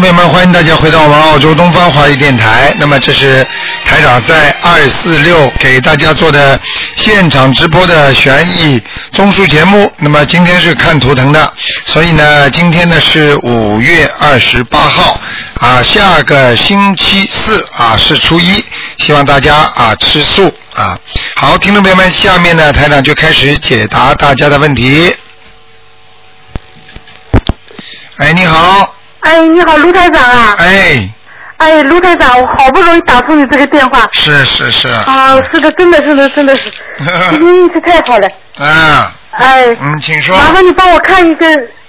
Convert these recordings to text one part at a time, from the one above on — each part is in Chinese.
朋友们，欢迎大家回到我们澳洲东方华语电台。那么这是台长在二四六给大家做的现场直播的悬疑综述节目。那么今天是看图腾的，所以呢，今天呢是五月二十八号啊，下个星期四啊是初一，希望大家啊吃素啊。好，听众朋友们，下面呢台长就开始解答大家的问题。哎，你好，哎，你好，卢台长啊！哎，哎，卢台长，我好不容易打通你这个电话。是是是。啊，是的，真的是的，真的是，运气太好了。啊，哎，嗯，请说麻烦你帮我看一个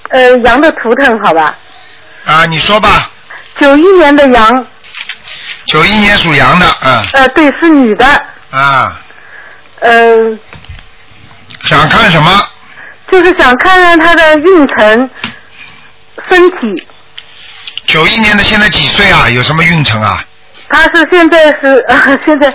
呃羊的图腾，好吧？啊，你说吧。九一年的羊，九一年属羊的，嗯呃，对，是女的，啊，呃，想看什么？就是想看看她的运程、身体。九一年的现在几岁啊？有什么运程啊？他是现在是呃 现在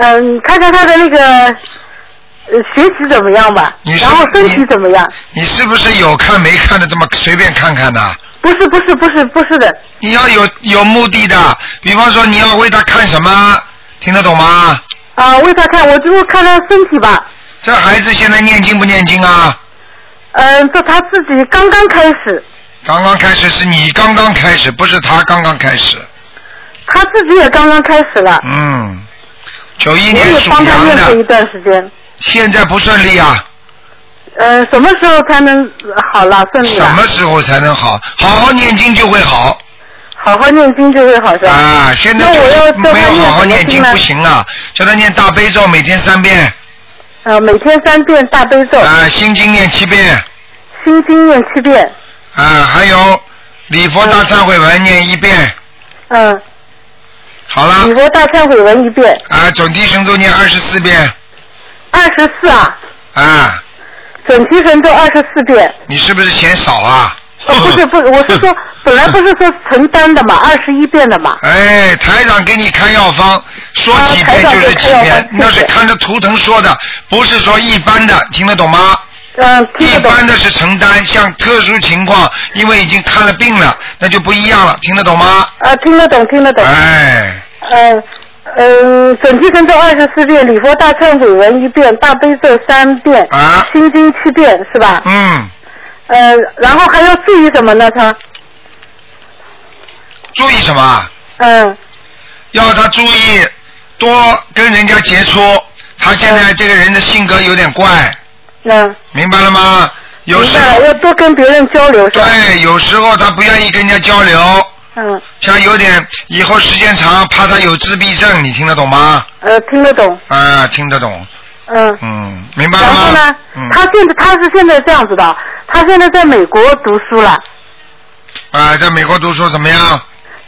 嗯、看看他的那个呃学习怎么样吧你，然后身体怎么样？你是不是有看没看的这么随便看看的？不是不是不是不是的，你要有有目的的，比方说你要为他看什么，听得懂吗？啊，为他看，我就看他身体吧。这孩子现在念经不念经啊？嗯，这他自己刚刚开始，刚刚开始是你刚刚开始，不是他刚刚开始。他自己也刚刚开始了。嗯，九一我也年属帮他羊念过一的，段时间。现在不顺利啊。呃，什么时候才能呃好了顺利什？么时候才能好？好好念经就会好好好念经就会好是吧？啊！现在就是没有好好念经不行啊！叫他念大悲咒，每天三遍呃，每天三遍大悲咒，啊，心经念七遍心经念七遍，啊，还有礼佛大忏悔文念一遍，嗯，好了礼佛大忏悔文一遍，啊，准提神咒念二十四遍二十四啊，啊，准提神咒二十四遍。你是不是嫌少啊？哦，不是不是，我是说 本来不是说承担的嘛，二十一遍的嘛。哎，台长给你开药方，说几遍就是几遍方，那是看着图腾说的，不是说一般的，听得懂吗？嗯，一。般的是承担，像特殊情况，因为已经看了病了，那就不一样了，听得懂吗？啊，听得懂，听得懂。哎，嗯嗯，准提神咒二十四遍，礼佛大忏悔文一遍，大悲咒三遍，啊心经七遍，是吧？嗯，呃，然后还要注意什么呢？他，注意什么啊？嗯要他注意多跟人家接触。他现在这个人的性格有点怪，嗯，明白了吗？有时明白了，候要多跟别人交流，对，有时候他不愿意跟人家交流，嗯，像有点以后时间长，怕他有自闭症，你听得懂吗？呃，听得懂，啊，听得懂，嗯。嗯，明白了吗？然后呢，嗯，他现在他是现在这样子的，他现在在美国读书了。啊，在美国读书怎么样？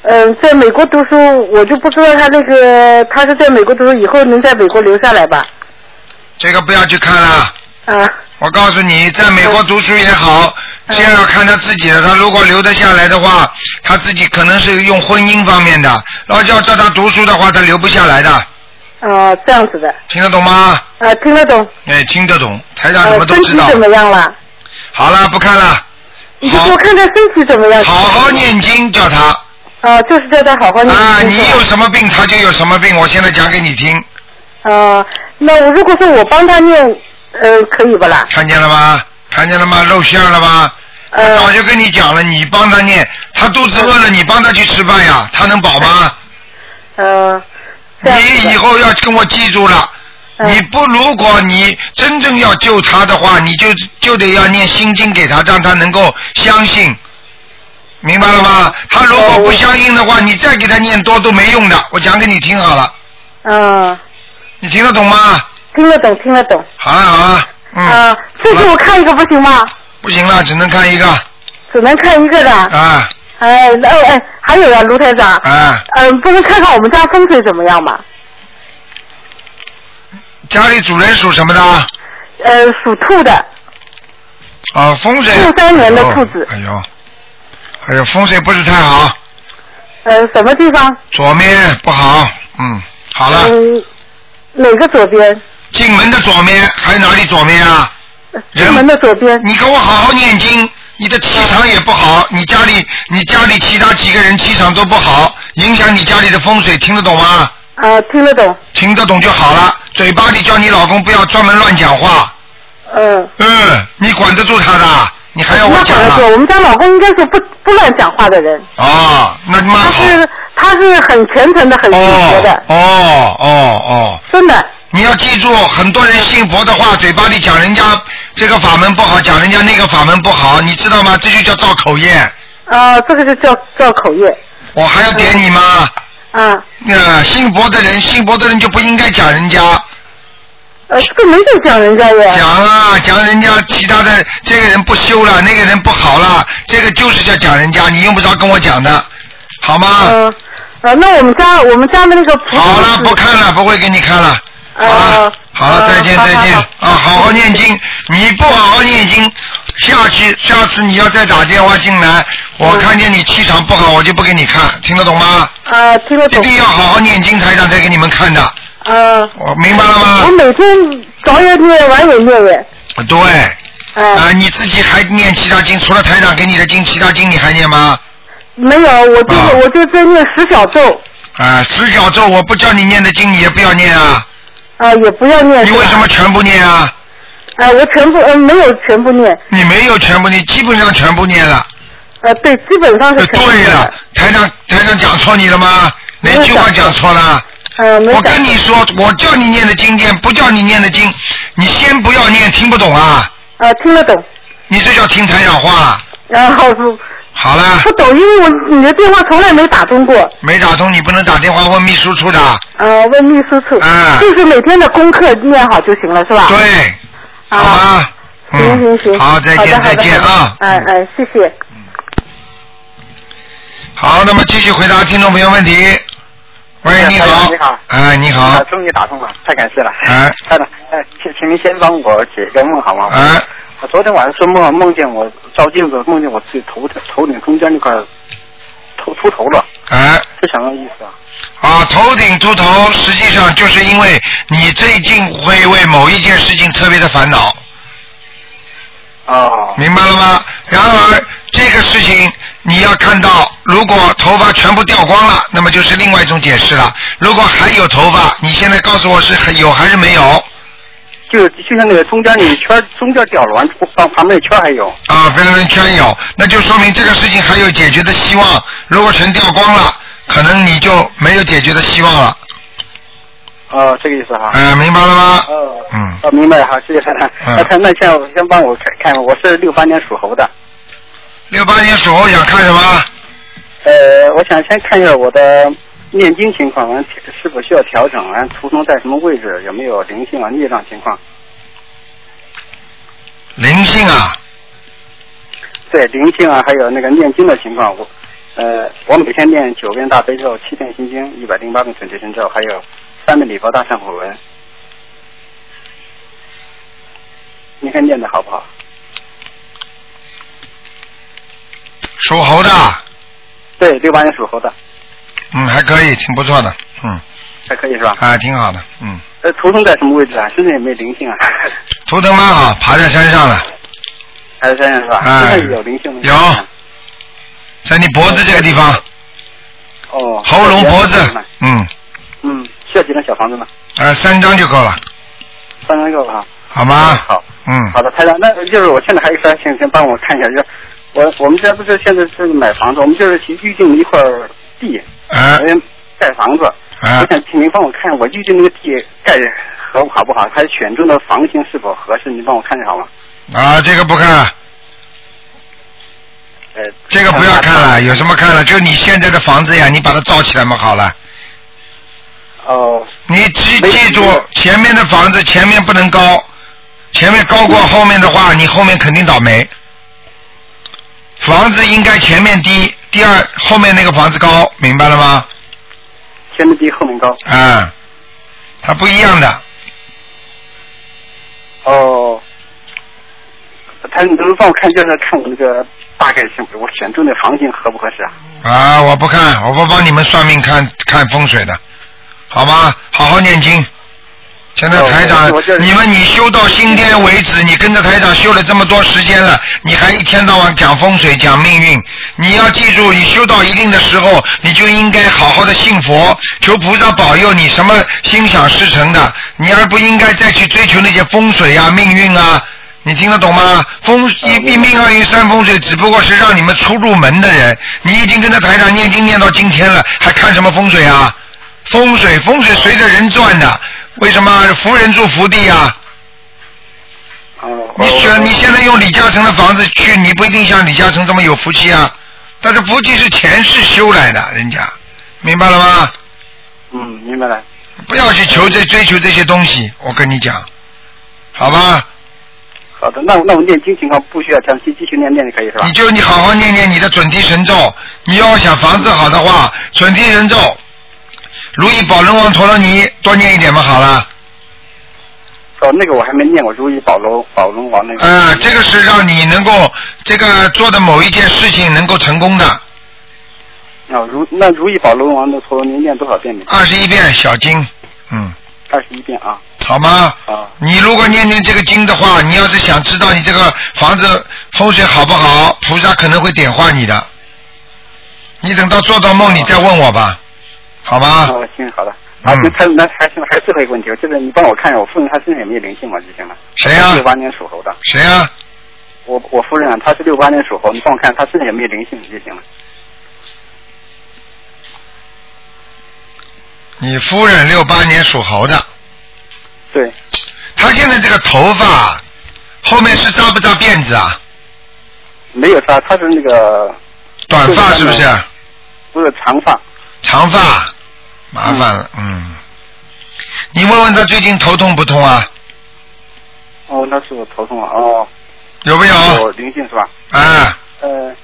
嗯，在美国读书，我就不知道他那个他是在美国读书，以后能在美国留下来吧？这个不要去看了。啊，我告诉你，在美国读书也好，嗯这要看他自己的。他如果留得下来的话，他自己可能是用婚姻方面的。然后要叫他读书的话，他留不下来的。啊，这样子的，听得懂吗？啊，听得懂。哎，听得懂。台长什呃么，都知道。身体怎么样了？好了，不看了。你就给我看他身体怎么样。好好念经，叫他啊，就是叫他好好念经。啊！你有什么病，他就有什么病。我现在讲给你听，啊，那我如果说我帮他念，呃，可以不啦？看见了吗？看见了吗？露馅了吗？我呃早就跟你讲了，你帮他念，他肚子饿了，你帮他去吃饭呀，他能饱吗？呃，你以后要跟我记住了，嗯你不如果你真正要救他的话，你就就得要念心经给他，让他能够相信，明白了吗？他如果不相信的话，你再给他念多都没用的。我讲给你听好了，嗯，你听得懂吗？听得懂，听得懂。好了好了，嗯，啊，这次我看一个不行吗？不行了，只能看一个只能看一个的。啊哎，那哎，还有啊，卢台长，啊，嗯，不能看看我们家风水怎么样吗？家里主人属什么的？呃，属兔的，啊，风水。六三年的兔子哎呦，哎呦，风水不是太好，呃，什么地方？左面不好，嗯，好了。嗯，哪个左边？进门的左面，还有哪里左面啊？进门的左边。你给我好好念经，你的气场也不好，你家里你家里其他几个人气场都不好，影响你家里的风水，听得懂吗？啊，听得懂。听得懂就好了，嘴巴里叫你老公不要专门乱讲话。嗯。嗯，你管得住他的？你还要我讲啊？那管得住，我们家老公应该是不不乱讲话的人。哦，那妈好。他是他是很虔诚的，很信佛的，哦哦哦，真的。你要记住，很多人信佛的话，嘴巴里讲人家这个法门不好，讲人家那个法门不好，你知道吗？这就叫造口业。啊，这个就叫造口业。我还要点你吗？啊。呃，信佛的人，信佛的人就不应该讲人家。呃，这个没在讲人家呀。讲啊，讲人家其他的，这个人不修了，那个人不好了，这个就是叫讲人家，你用不着跟我讲的，好吗？嗯。呃，那我们家我们家的那个。好了，不看了，不会给你看了。好了，好了，再见再见啊！好好念经，你不好好念经，下去下次你要再打电话进来，我看见你气场不好，我就不给你看，听得懂吗？啊，听得懂。一定要好好念经，台长才给你们看的。啊。我明白了吗？我每天早也念，晚也念耶。对。啊，你自己还念其他经？除了台长给你的经，其他经你还念吗？没有，我就我就在念十小咒。啊，十小咒我不叫你念的经，你也不要念啊。啊，也不要念。你为什么全部念啊？啊，我全部呃没有全部念。你没有全部念，基本上全部念了。呃，对，基本上是全部对了，台上台上讲错你了吗？哪句话讲错了？呃，没我跟你说，我叫你念的经典，不叫你念的经，你先不要念，听不懂啊？啊，听得懂。你这叫听台长话。然后是。好了。不懂，因为我你的电话从来没打通过。没打通，你不能打电话问秘书处的。呃，问秘书处。啊。就是每天的功课念好就行了，是吧？对。好吗？行行行。好，再见再见啊。哎哎，谢谢。好，那么继续回答听众朋友问题。喂，你好。你好。哎，你好。终于打通了，太感谢了。哎。太了，哎，请请您先帮我解个梦好吗？哎。我昨天晚上做梦，梦见我照镜子，梦见我自己头头顶中间那块头秃头了。哎。是什么意思啊？啊，头顶秃头，实际上就是因为你最近会为某一件事情特别的烦恼。哦。明白了吗？然而这个事情你要看到，如果头发全部掉光了，那么就是另外一种解释了。如果还有头发，你现在告诉我是还有还是没有？就就像那个中间那一圈，中间掉了，完旁旁边那圈还有。啊，边上圈有，那就说明这个事情还有解决的希望。如果全掉光了，可能你就没有解决的希望了。哦，这个意思哈。嗯，明白了吗？哦。嗯。哦，明白了，好，谢谢太太。那看，那先先帮我看看，我是六八年属猴的。六八年属猴想看什么？呃，我想先看一下我的念经情况，完是否需要调整，完图腾在什么位置，有没有灵性啊、孽障情况？灵性啊？对，灵性啊，还有那个念经的情况，我呃，我每天念九遍大悲咒，七遍心经，一百零八遍准提神咒，还有三遍礼佛大忏悔文。你看念的好不好？属猴的。对，六八年属猴的。嗯，还可以，挺不错的，嗯。还可以是吧？啊，挺好的，嗯。呃，图腾在什么位置啊？身上有没有灵性啊？图腾蛮好，爬在山上了。爬在山上是吧？哎。有灵性有。在你脖子这个地方。哦。喉咙脖子，嗯。嗯，需要几张小房子吗？呃，三张就够了。三张够了哈。好吗？好。嗯。好的，台长，那就是我现在还有事请先帮我看一下，就是我我们现在不是现在是买房子，我们就是预定了一块地，哎，盖房子。啊。我想请您帮我看，我预定那个地盖合好不好？还选中的房型是否合适？您帮我看一下好吗？啊，这个不看。呃。这个不要看了，有什么看了？就你现在的房子呀，你把它造起来嘛，好了。哦。你记记住，前面的房子前面不能高，前面高过后面的话，你后面肯定倒霉。房子应该前面低，第二后面那个房子高，明白了吗？前面低后面高。啊，它不一样的。哦。他你能不能帮我看，就是看我那个大概性，我选中的房型合不合适啊？啊，我不看，我不帮你们算命看看风水的，好吗？好好念经。现在台长你们你修到今天为止，你跟着台长修了这么多时间了，你还一天到晚讲风水、讲命运。你要记住，你修到一定的时候，你就应该好好的信佛，求菩萨保佑你什么心想事成的，你而不应该再去追求那些风水啊、命运啊。你听得懂吗？风一一命二运三风水，只不过是让你们出入门的人。你已经跟着台长念经念到今天了，还看什么风水啊？风水风水随着人转的，为什么福人住福地啊？哦，你选你现在用李嘉诚的房子去，你不一定像李嘉诚这么有福气啊。但是福气是前世修来的，人家明白了吗？嗯，明白了。不要去求这追求这些东西，我跟你讲，好吧？好的，那我那我念经情况不需要长期继续念念就可以是吧你？就你好好念念你的准提神咒，你要想房子好的话，准提神咒，如意宝轮王陀罗尼多念一点嘛，好了。哦，那个我还没念过，如意宝龙宝龙王那个。呃，这个是让你能够这个做的某一件事情能够成功的，哦，如那如意宝龙王的陀罗尼念多少遍呢？二十一遍小经，嗯，二十一遍啊。好吗？啊。你如果念念这个经的话，你要是想知道你这个房子风水好不好，菩萨可能会点化你的。你等到做到梦，你再问我吧，好吗？哦，行，好的。啊，嗯那他那还行，还有最后一个问题，就是你帮我看一下我夫人她身上有没有灵性嘛就行了。谁呀六八年属猴的，谁啊？我我夫人啊，她是六八年属猴，你帮我看她身上有没有灵性就行了。你夫人六八年属猴的，对，她现在这个头发后面是扎不扎辫子啊？没有扎，她是那个短发是不是？不是长发，长发，麻烦了，嗯。你问问他最近头痛不痛啊？哦，那是我头痛啊，哦，有没有？有灵性是吧？啊，呃，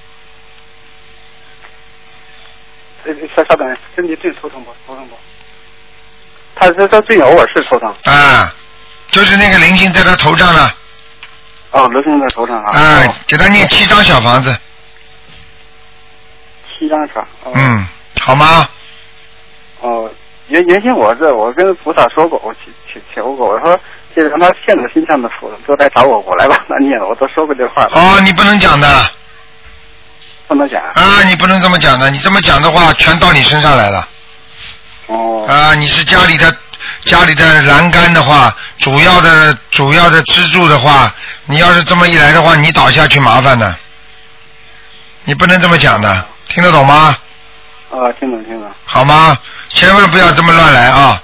呃，稍稍等，身体最头疼不？头疼不？他他他最近偶尔是头疼，啊，就是那个灵性在他头上了，哦，流星在头上啊，啊哦，给他念七张小房子，七张是吧？哦、嗯，好吗？哦，原原先我这我跟菩萨说过，我求过，我说这让他现在心上的福都来找我，我来帮他念了，我都说过这话了，哦，你不能讲的，不能讲。啊，你不能这么讲的，你这么讲的话，全到你身上来了，哦，啊，你是家里的家里的栏杆的话，主要的主要的支柱的话，你要是这么一来的话，你倒下去麻烦的，你不能这么讲的，听得懂吗？哦，听懂听懂。好吗？千万不要这么乱来啊！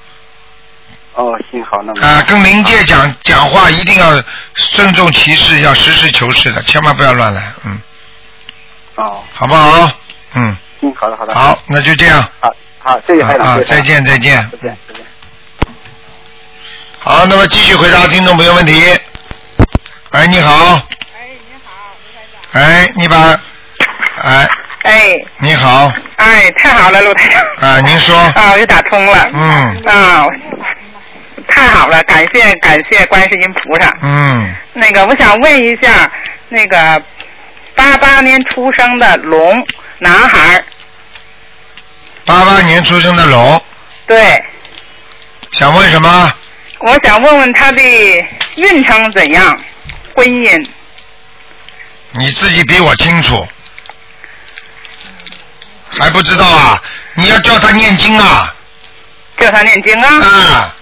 哦，行好，那么啊，跟灵界讲讲话一定要慎重其事，要实事求是的，千万不要乱来，嗯，哦，好不好？嗯，嗯，好的好的。好，那就这样。好，好，谢谢台长，啊再见再见再见再见。好，那么继续回答听众朋友问题。哎，你好。哎，你好，哎，你把，哎，哎，你好，哎，太好了，陆台长。啊，您说，啊，我又打通了。嗯啊，太好了，感谢感谢观世音菩萨。嗯，那个，我想问一下，那个八八年出生的龙男孩儿，八八年出生的龙，对，想问什么？我想问问他的运程怎样，婚姻。你自己比我清楚，还不知道啊？你要叫他念经啊！叫他念经啊。啊，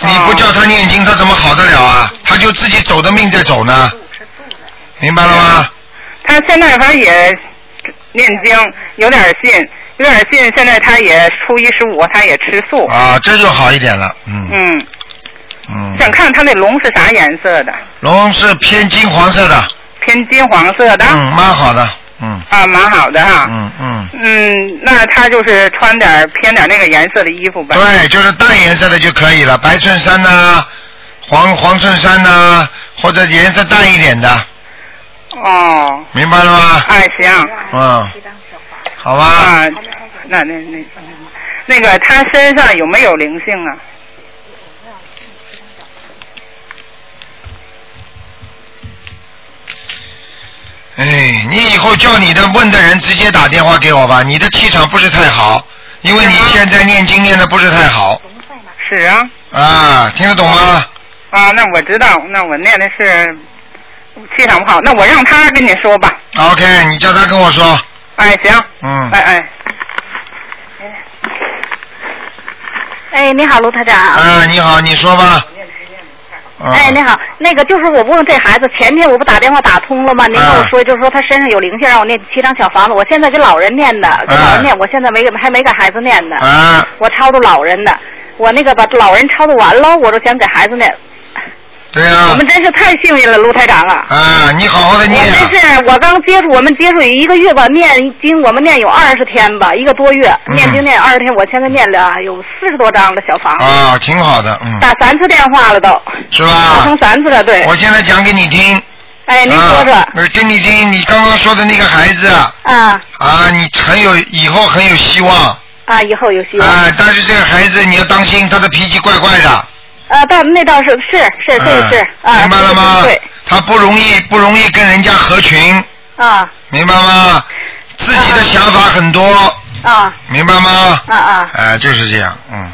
你不叫他念经，他怎么好得了啊？他就自己走的命在走呢，明白了吗？他现在反正也念经，有点信，有点信。现在他也初一十五，他也吃素。啊，这就好一点了，嗯嗯，嗯。想看他那龙是啥颜色的？龙是偏金黄色的，偏金黄色的。嗯，蛮好的，嗯啊，蛮好的哈。嗯嗯，嗯，那他就是穿点偏点那个颜色的衣服吧。对，就是淡颜色的就可以了，白衬衫呐、黄黄衬衫呐、或者颜色淡一点的，哦，明白了吗？哎，行。嗯，好吧。啊，那那那那个他身上有没有灵性啊？哎，你以后叫你的问的人直接打电话给我吧，你的气场不是太好，因为你现在念经念的不是太好，是啊。啊，听得懂吗？啊，那我知道，那我念的是气场不好，那我让他跟你说吧。OK，你叫他跟我说。哎，行，嗯哎哎，哎，你好，卢台长。啊，你好，你说吧。啊哎，你好，那个就是我问这孩子，前天我不打电话打通了吗？您跟我说，就是说他身上有灵性，让我念七张小房子。我现在给老人念的，给老人念，我现在没给还没给孩子念呢。啊，我超度老人的，我那个把老人超度完了，我就想给孩子念。对呀、我们真是太幸运了，卢台长啊！啊，你好好的念啊。真是，我刚接触，我们接触一个月吧，念经我们念有二十天吧，一个多月，嗯念经念二十天，我现在念了有四十多张的小房子，啊，挺好的，嗯，打三次电话了都，是打吧通？三次了，对。我现在讲给你听。哎，您说说啊，我跟你听，你刚刚说的那个孩子啊啊，你很有以后很有希望啊，以后有希望。啊，但是这个孩子你要当心，他的脾气怪怪的。啊，但那倒是是是这个是嗯啊，明白了吗对？他不容易不容易跟人家合群，啊明白吗？自己的想法很多，啊明白吗？啊啊哎，就是这样，嗯，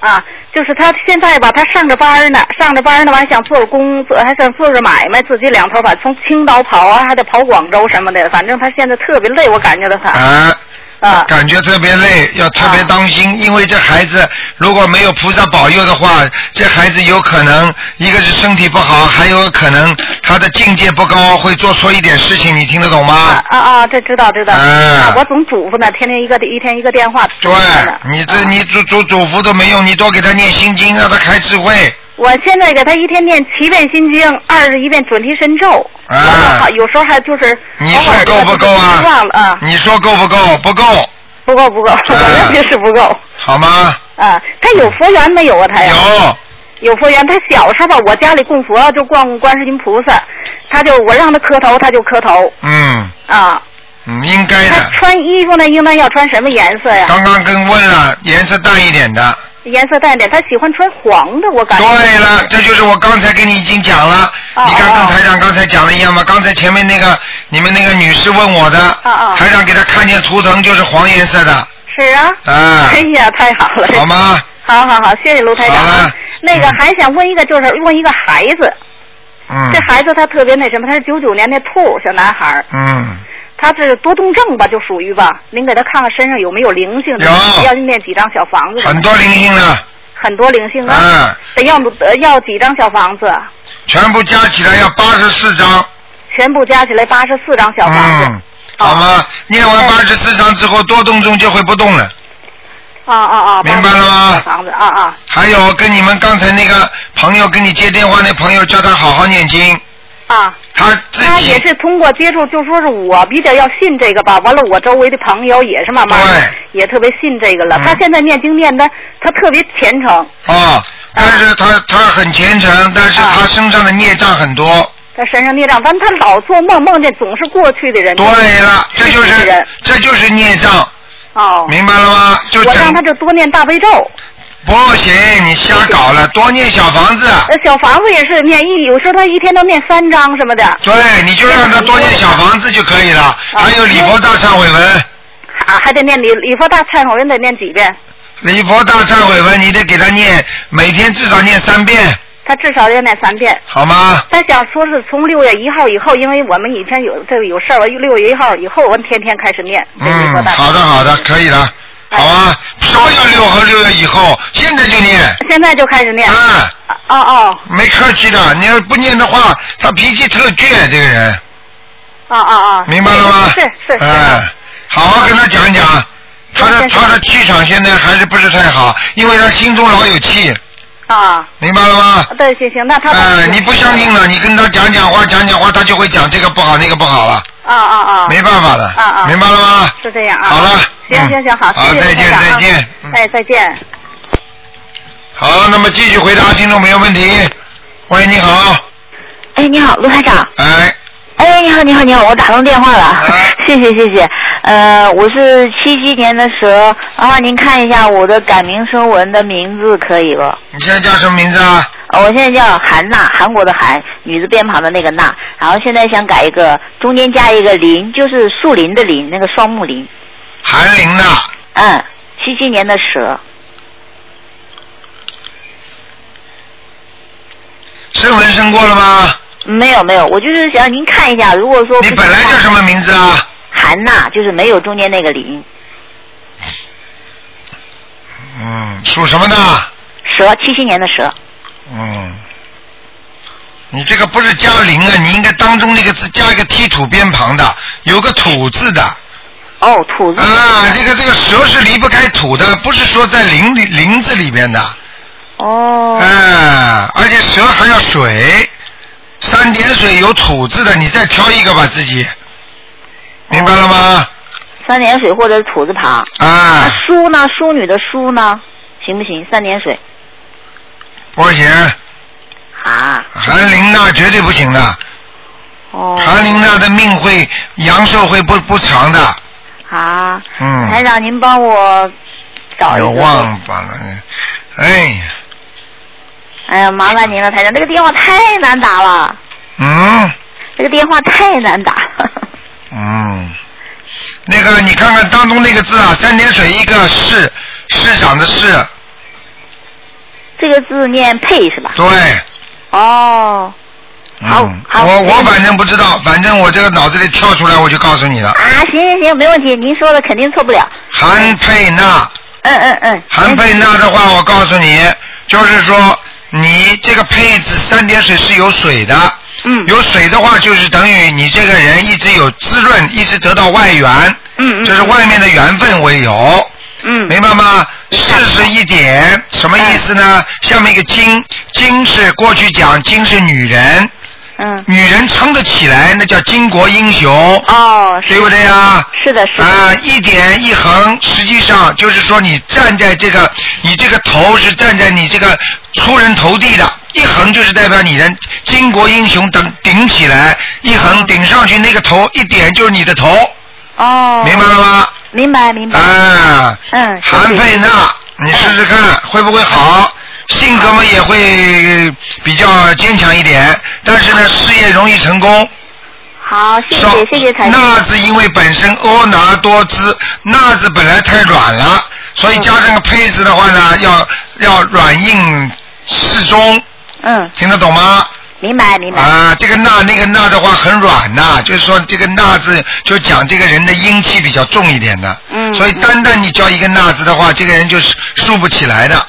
啊！就是他现在吧，他上着班呢，上着班呢，完还想做工作，还想做着买卖，自己两头跑，从青岛跑啊，还得跑广州什么的，反正他现在特别累，我感觉到他哎，啊感觉特别累，要特别当心，因为这孩子如果没有菩萨保佑的话，这孩子有可能一个是身体不好，还有可能他的境界不高，会做错一点事情，你听得懂吗啊？啊啊！这知道知道。哎啊，我总嘱咐呢，天天一个一天一个电话。对，你这你嘱嘱嘱咐都没用，你多给他念心经，让他开智慧。我现在给他一天念七遍心经，二十一遍准提神咒。啊有时候还就是你说够不够啊？忘了啊，你说够不够？不够，不够不够，我认为是不够。好吗？啊，他有佛缘没有啊？他呀？有，有佛缘。他小时候吧，我家里供佛就供观世音菩萨，他就我让他磕头，他就磕头嗯啊。嗯，应该他的。穿衣服呢，应当要穿什么颜色呀？刚刚跟问了，颜色淡一点的。颜色淡点，他喜欢穿黄的，我感觉。对了，这就是我刚才跟你已经讲了。哦你看跟哦台长刚才讲的一样吗？刚才前面那个你们那个女士问我的，哦台长给她看见图腾就是黄颜色的，是啊。啊哎呀，太好了。好吗？好好好，谢谢卢台长好了啊。那个嗯还想问一个，就是问一个孩子，嗯这孩子他特别那什么，他是九九年的兔小男孩，嗯，他是多动症吧，就属于吧。您给他看看身上有没有灵性的，有要念几张小房子？很多灵性的，很多灵性啊。嗯，得要得要几张小房子？全部加起来要八十四张，全部加起来八十四张小房子。嗯，好吗？念完八十四张之后，多动症就会不动了。啊啊啊！明白了吗小房子啊啊还有跟你们刚才那个朋友跟你接电话那朋友，叫他好好念经，啊！他自他也是通过接触，就说是我比较要信这个吧。完了，我周围的朋友也是慢慢的也特别信这个了。嗯他现在念经念的，他特别虔诚。啊，但是他他很虔诚，但是他身上的孽障很多。他身上孽障，反正他老做梦，梦见总是过去的人。对了，这就是这就是孽障，哦。明白了吗？就我让他就多念大悲咒，不行，你瞎搞了，多念小房子。呃，小房子也是念一，有时候他一天都念三张什么的。对，你就让他多念小房子就可以了。还有礼佛大忏悔文，啊，还得念礼礼佛大忏悔文得念几遍？礼佛大忏悔文你得给他念，每天至少念三遍，他至少要念三遍。好吗？他想说是从六月一号以后，因为我们以前有这个有事儿，我六月一号以后，我们天天开始念嗯，好的好的，可以了，好啊。什么叫六和六月以后？现在就念。现在就开始念。啊，哦哦没客气的，你要不念的话，他脾气特倔，这个人，哦哦哦。明白了吗？是是是。哎，好好跟他讲讲，他的他的气场现在还是不是太好，因为他心中老有气，啊，明白了吗？对，行行，那他。哎，你不相信了，你跟他讲讲话，讲讲话，他就会讲这个不好，那个不好了，啊啊啊。没办法的，啊啊。明白了吗？是这样啊。好了嗯行行行，好，好谢谢再见再见嗯哎，再见。好，那么继续回答听众朋友问题。喂，你好，哎，你好，卢台长。哎，哎，你好，你好，你好，我打通电话了，哎 谢谢，谢谢。呃，我是七七年的蛇，麻烦您看一下我的改名声纹的名字可以不？你现在叫什么名字啊？呃我现在叫韩娜，韩国的韩，女字边旁的那个娜，然后现在想改一个，中间加一个林，就是树林的林，那个双木林。韩林呐，嗯，七七年的蛇。是纹身过了吗？没有没有，我就是想让您看一下，如果说你本来叫什么名字啊？韩娜，就是没有中间那个林，嗯，属什么的？蛇，七七年的蛇。嗯，你这个不是加零啊，你应该当中那个字加一个踢土边旁的，有个土字的。哦，土字。啊，这个这个蛇是离不开土的，不是说在林里林子里边的。哦。啊，而且蛇还要水，三点水有土字的，你再挑一个吧，自己。明白了吗？三点水或者是土字旁。啊。那淑呢？淑女的淑呢？行不行？三点水。不行。啊。韩林娜绝对不行的。哦。韩林娜的命会阳寿会不不长的。啊。嗯。台长，您帮我找一个。有忘把了，哎呀。哎呀，麻烦您了，台长，这个电话太难打了。嗯。这个电话太难打了。嗯，那个你看看当中那个字啊，三点水一个市，市长的市。这个字念佩是吧？对。哦。好，好。我我反正不知道，反正我这个脑子里跳出来，我就告诉你了。啊，行行行，没问题，您说的肯定错不了。韩佩娜。嗯嗯嗯。韩佩娜的话，我告诉你，就是说你这个配置三点水是有水的。嗯。有水的话，就是等于你这个人一直有滋润，一直得到外援。嗯嗯。就是外面的缘分为有。嗯。明白吗？四十一点，什么意思呢？下面一个金，金是过去讲金是女人。嗯。女人撑得起来，那叫巾帼英雄。哦。对不对呀？是的，是的。啊，一点一横，实际上就是说你站在这个，你这个头是站在你这个出人头地的，一横就是代表你的巾帼英雄等顶起来，一横顶上去，那个头一点就是你的头。哦。明白了吗？明白明白。啊。嗯。韩佩娜，你试试看会不会好？性格嘛也会比较坚强一点，但是呢，事业容易成功。好，谢谢谢谢台长。纳字因为本身婀娜多姿，那字本来太软了，所以加上个胚字的话呢，要要软硬适中。嗯。听得懂吗？明白明白。啊，这个纳那个纳的话很软呐，就是说这个纳字就讲这个人的阴气比较重一点的。嗯。所以单单你叫一个纳字的话，这个人就是竖不起来的。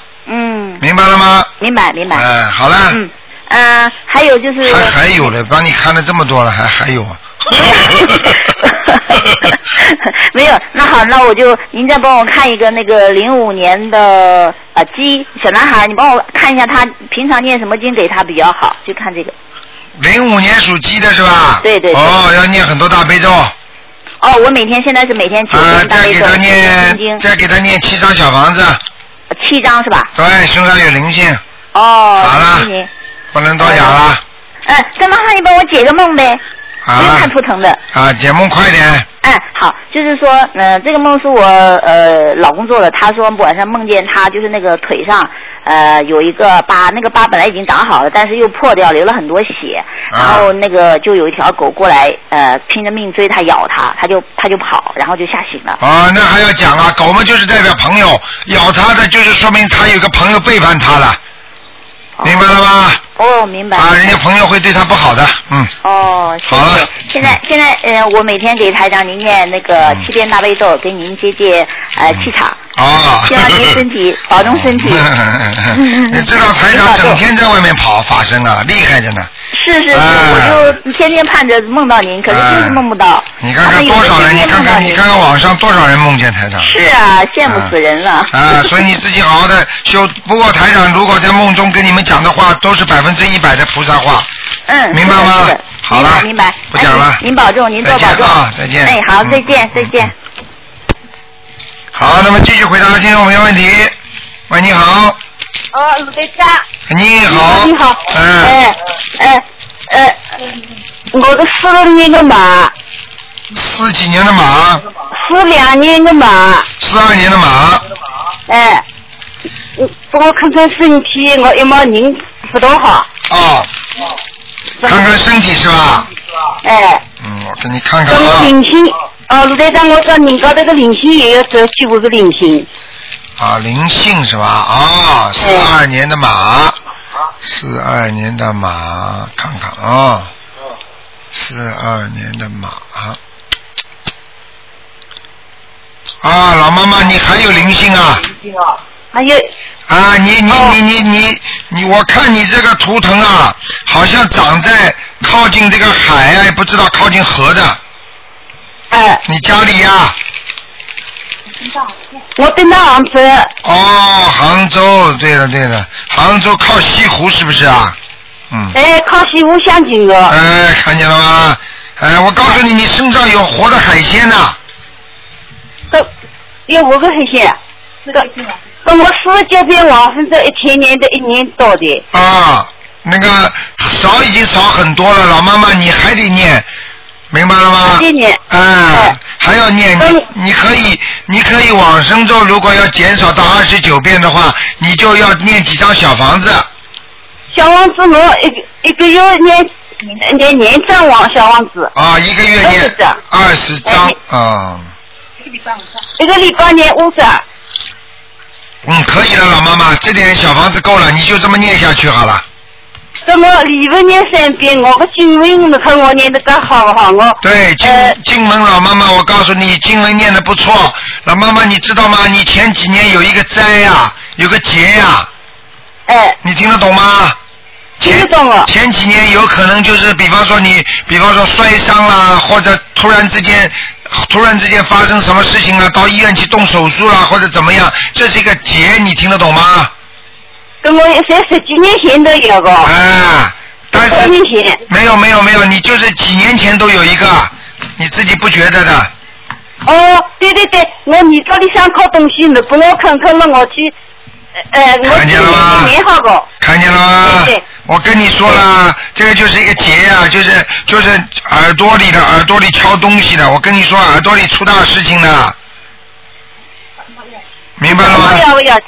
嗯。明白了吗？明白明白。嗯，好了。嗯。嗯，还有就是。还还有嘞，帮你看了这么多了，还还有啊。没有，那好，那我就您再帮我看一个那个零五年的啊鸡小男孩，你帮我看一下他平常念什么经给他比较好，就看这个。零五年属鸡的是吧？对对。哦，要念很多大悲咒。哦，我每天现在是每天九啊，遍大悲咒，再给他念，再给他念七张小房子。七张是吧？对，身上有灵性，哦，好了谢谢。不能多讲了。哎，再麻烦你帮我解个梦呗，不用啊看图腾的。啊，解梦快点。哎，好，就是说，呃，这个梦是我呃老公做的。他说晚上梦见他就是那个腿上呃有一个疤，那个疤本来已经长好了，但是又破掉，流了很多血。然后那个就有一条狗过来，呃，拼着命追他，咬他，他就他就跑，然后就吓醒了。啊，那还要讲啊，狗嘛就是代表朋友，咬他的就是说明他有个朋友背叛他了，明白了吗？哦，明白。啊，人家朋友会对他不好的，嗯。哦，谢谢。好了现在现在呃，我每天给台长您念那个七遍大悲咒，给您接接呃气场。哦。希望您身体保重身体。你知道台长 整天在外面跑法身啊，厉害着呢。是是我就天天盼着梦到您，可是就是梦不到。你看看多少人，你看看你看看网上多少人梦见台长。是啊，羡慕死人了。啊，所以你自己好好的修。不过台长如果在梦中跟你们讲的话，都是百分之一百的菩萨话。嗯，明白吗？好了，明白。不讲了哎您保重，您多再见保重啊再见哎，好，嗯再见，再见。好，那么继续回答听众朋友问题。喂，你好，哦，鲁队长。你好，你好。嗯，哎哎哎，我的四六年的马，四几年的马，四两年的马，四二年的马，哎，我帮我看看身体，我有没有人不多好？哦，看看身体是吧？哎，嗯，我给你看看这个啊，灵性，哦，卢队长，我说你搞这个灵性也要走起，我是灵性。啊，灵性是吧？啊，四二年的马，四二年的马，看看啊，四二年的马。啊，老妈妈，你还有灵性啊灵性啊？还有啊，你你哦你你你你，我看你这个图腾啊，好像长在靠近这个海啊，也不知道靠近河的。哎，你家里呀、我在那杭州，哦，杭州，对了对了，杭州靠西湖是不是啊？嗯。哎，靠西湖相近的，哎，看见了吗？哎，我告诉你，你身上有活的海鲜呐、这有五个海鲜，这个跟我四九遍往生咒一千年的一年多的，啊，那个少已经少很多了，老妈妈你还得念，明白了吗？还得念。哎哎，还要念，嗯你你可以，你可以往生咒，如果要减少到二十九遍的话，你就要念几张小房子。小王子我一个一个月念念年张王小王子，啊，一个月念二十张。二十张哎啊，一个礼拜念五张，嗯，可以了，老妈妈，这点小房子够了，你就这么念下去好了。什么礼佛念三遍，我个经文你看我念的个好不好？我对，经呃经文老妈妈，我告诉你，经文念的不错。老妈妈，你知道吗？你前几年有一个灾呀、有个劫呀、哎，你听得懂吗？听得懂了前几年有可能就是，比方说你，比方说摔伤啦，或者突然之间，突然之间发生什么事情了，到医院去动手术了，或者怎么样，这是一个劫，你听得懂吗？跟我在十几年前都有个，啊，但十是年前，没有没有没有，你就是几年前都有一个，你自己不觉得的。哦，对对对，我你这里想靠东西，你不我看看了，我去，呃，呃我看去见了吗念好个，看见了吗？对对我跟你说了，这个就是一个结啊，就是就是耳朵里的耳朵里敲东西的。我跟你说，耳朵里出大事情的，明白了吗？要不要？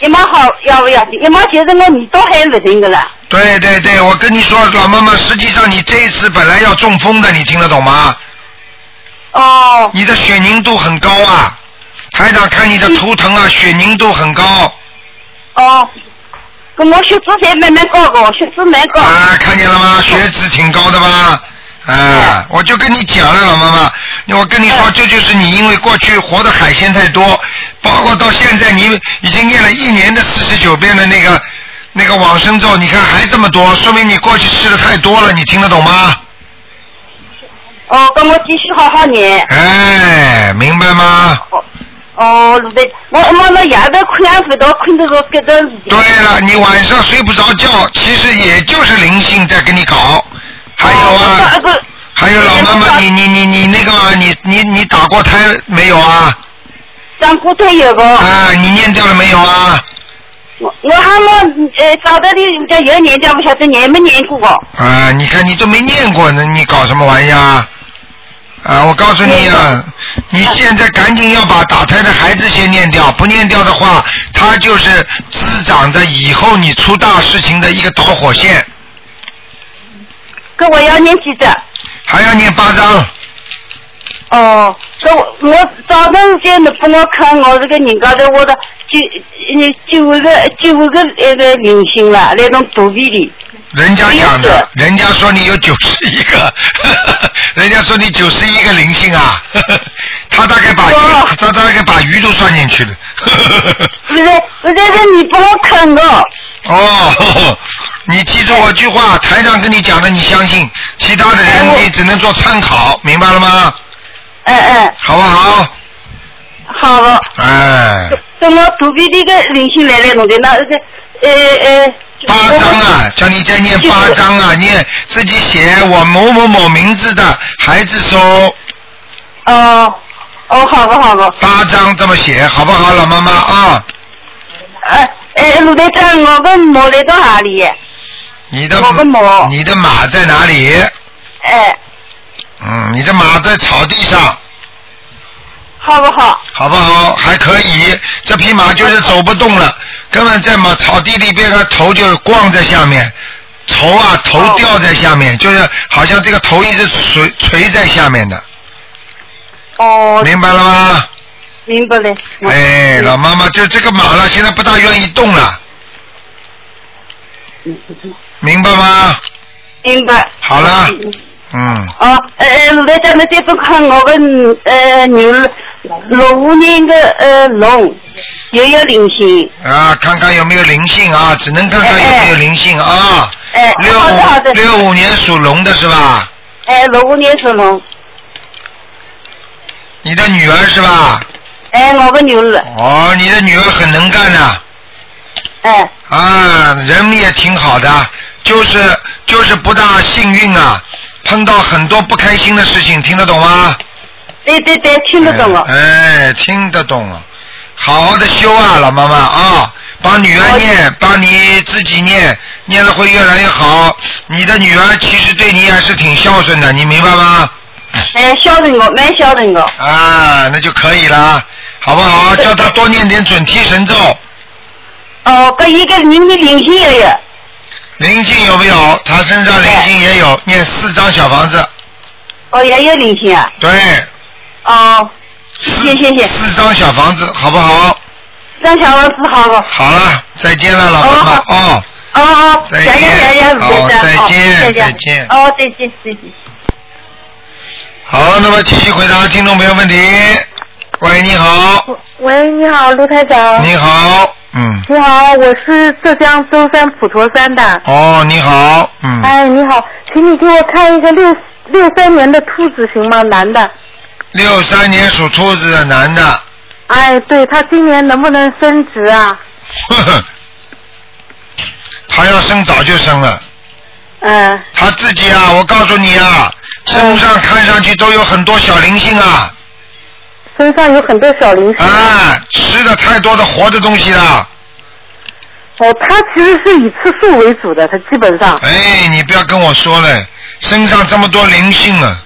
一毛好要不要紧？一毛就是我你都还不定的了。对对对，我跟你说，老妈妈，实际上你这一次本来要中风的，你听得懂吗？哦，你的血凝度很高啊，台长看你的图腾啊，血凝度很高哦，我血脂才慢慢高个，血脂蛮高。啊，看见了吗？血脂挺高的吧？啊，我就跟你讲了，老妈妈，我跟你说，嗯这就是你因为过去活的海鲜太多，包括到现在你已经念了一年的四十九遍的那个那个往生咒，你看还这么多，说明你过去吃的太多了，你听得懂吗？哦，跟我继续好好念。哎，明白吗？哦，哦，我我那夜到困得着搿段时间。对了，你晚上睡不着觉，其实也就是灵性在给你搞。还有啊，哦，还有老妈妈，你你你你那个嘛，你你你打过胎没有啊？打过胎有个，啊，你念掉了没有啊？我我还没呃找到的人家有念掉不晓得念没念过个。啊，你看你都没念过呢，你搞什么玩意啊？啊，我告诉你啊，你现在赶紧要把打胎的孩子先念掉，不念掉的话，他就是滋长着以后你出大事情的一个导火线，搿我要念几张？还要念八张。哦，搿我我早晨间你帮我看我这个人家头我的九呃九个九个那个零星了，那种肚皮里。人家讲的，人家说你有九十一个，人家说你九十一个灵性啊，他大概把鱼，他大概把鱼都算进去了。不是不是，是你帮我看的。哦，你记住我句话，台长跟你讲的你相信，其他的人你只能做参考，明白了吗？嗯嗯，好不好？好了。哎，怎么肚皮里个灵性来来弄的，那个呃呃。八张啊，叫你再念八张啊，念自己写我某某某名字的孩子收哦哦，好的好的。八张这么写，好不好，老妈妈啊？哎哎，卢队长，我个毛来到哪里？你的我的马你的马在哪里？哎，嗯，你的马在草地上，好不好？好不好？还可以，这匹马就是走不动了，根本在马草地里边，它头就光在下面，头啊头掉在下面，就是好像这个头一直垂垂在下面的，哦，明白了吗？明白了。哎，老妈妈就这个马了，现在不大愿意动了，明白吗？明白。好了，嗯，哦，呃，卢台长，那这个看我个呃女儿六五年的呃龙，也有灵性。啊，看看有没有灵性啊，只能看看有没有灵性啊。哎，六好的好的五。六五年属龙的是吧？哎，六五年属龙。你的女儿是吧？哎，我个女儿。哦，你的女儿很能干的。哎。啊，人也挺好的，就是就是不大幸运啊，碰到很多不开心的事情，听得懂吗？对对对，听得懂了。哎，听得懂了，好好的修啊，老妈妈啊，帮女儿念，帮你自己念，念了会越来越好。你的女儿其实对你还是挺孝顺的，你明白吗？哎，孝顺我，蛮孝顺我。啊，那就可以了，好不好？叫她多念点准提神咒。哦，跟一个人的灵性也有。灵性有没有？她身上灵性也有，念四张小房子。哦，也有灵性啊。对，哦，谢谢谢。四张小房子，好不好？四张小房子好了。好了，再见了，老妈妈哦。哦哦，再见，再见再见再见哦，再见再见。好，那么继续回答听众朋友问题。喂，你好，喂，你好，卢台长。你好，嗯，你好，我是浙江舟山普陀山的。哦，你好，嗯，哎，你好，请你给我看一个六六三年的兔子行吗？男的。六三年属兔子的男的，哎，对他今年能不能升职啊？呵呵，他要升早就升了，嗯。他自己啊，我告诉你啊，身上看上去都有很多小灵性啊，身上有很多小灵性。啊，吃的太多的活的东西了，哦，他其实是以吃素为主的，他基本上。哎，你不要跟我说了，身上这么多灵性啊，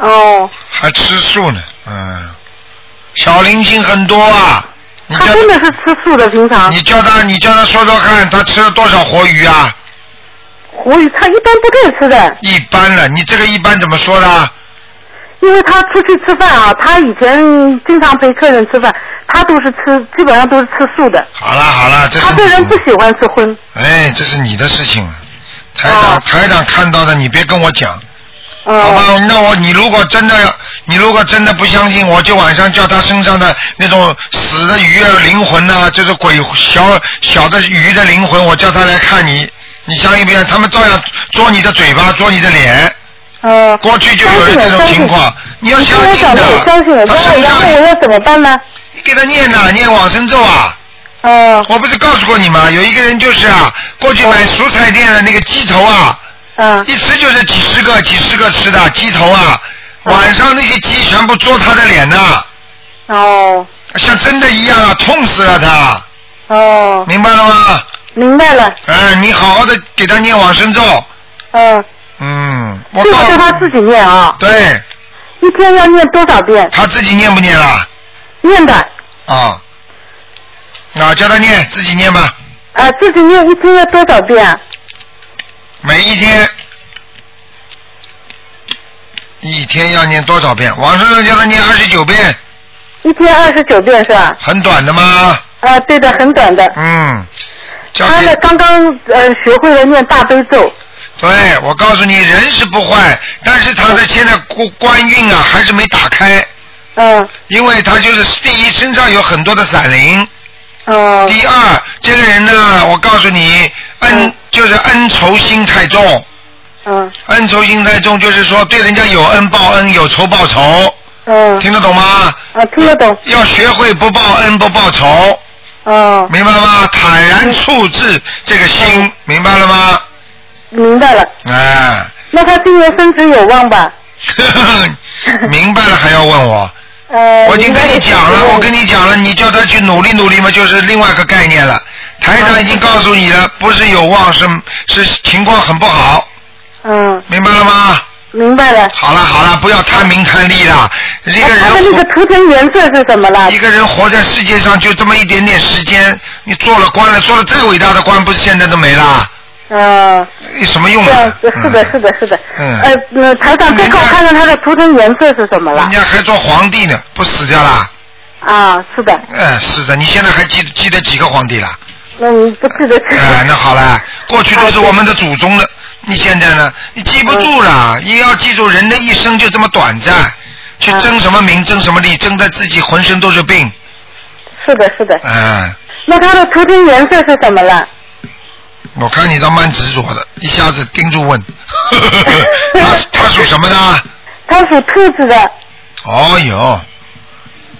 哦。还吃素呢，嗯，小灵性很多啊，你叫他真的是吃素的，平常。你叫他，你叫他说说看，他吃了多少活鱼啊？活鱼他一般不太吃的，一般了，你这个一般怎么说的？因为他出去吃饭啊，他以前经常陪客人吃饭，他都是吃，基本上都是吃素的。好了好了，这是他这人不喜欢吃荤。哎，这是你的事情，台哦长、台长看到的，你别跟我讲，嗯。好吧？那我你如果真的你如果真的不相信，我就晚上叫他身上的那种死的鱼啊灵魂呐、就是鬼小小的鱼的灵魂，我叫他来看你，你相信不相信？他们照样捉你的嘴巴，捉你的脸。嗯。过去就有这种情况，你要相信的我长得也相信，他然后身上然后我要怎么办呢？你给他念呐，念往生咒啊。嗯。我不是告诉过你吗？有一个人就是啊，过去买蔬菜店的那个鸡头啊，嗯。一吃就是几十个、几十个吃的鸡头啊，晚上那些鸡全部啄他的脸呐，哦像真的一样啊，痛死了他，哦，明白了吗？明白了。哎，你好好的给他念往生咒，嗯。嗯，我这个告诉是他自己念啊，对一天要念多少遍？他自己念不念了？念的，啊，啊，叫他念，自己念吧，啊，自己念一天要多少遍？每一天。一天要念多少遍？往生咒叫他念二十九遍，一天二十九遍是吧？很短的吗？啊，对的，很短的。嗯，他呢，刚刚呃学会了念大悲咒。对，我告诉你，人是不坏，但是他的现在官官运啊还是没打开。嗯。因为他就是第一身上有很多的散灵。哦。第二，这个人呢，我告诉你，恩、就是恩仇心太重。嗯。恩仇心太重，就是说对人家有恩报恩，有仇报仇。嗯。听得懂吗？啊，听得懂。要学会不报恩不报仇。哦。明白了吗？坦然处置这个心，明白了吗？明白了。哎，那他今年升职有望吧？明白了还要问我？呃。我已经跟你讲了，我跟你讲了，你叫他去努力努力嘛，就是另外一个概念了。台长已经告诉你了，不是有望，是是情况很不好，嗯。明白了吗？明白了。好了好了，不要贪名贪利了。一个人他的那人个图腾颜色是怎么了？一个人活在世界上就这么一点点时间，你做了官了，做了再伟大的官，不是现在都没了？嗯。有什么用这样啊？子，是的，是的，是的。嗯呃，呃台长，再给我看看他的图腾颜色是什么了人？家还做皇帝呢，不死掉啦？啊，是的。嗯，是的，你现在还记记得几个皇帝了？嗯，不记得。哎，那好了，过去都是我们的祖宗的，你现在呢？你记不住了，嗯也要记住人的一生就这么短暂，去争什么名，争什么利，争得自己浑身都是病。是的，是的。嗯，那它的图腾颜色是什么了？我看你倒蛮执着的，一下子盯住问。他他属什么的？他属兔子的，哦哟，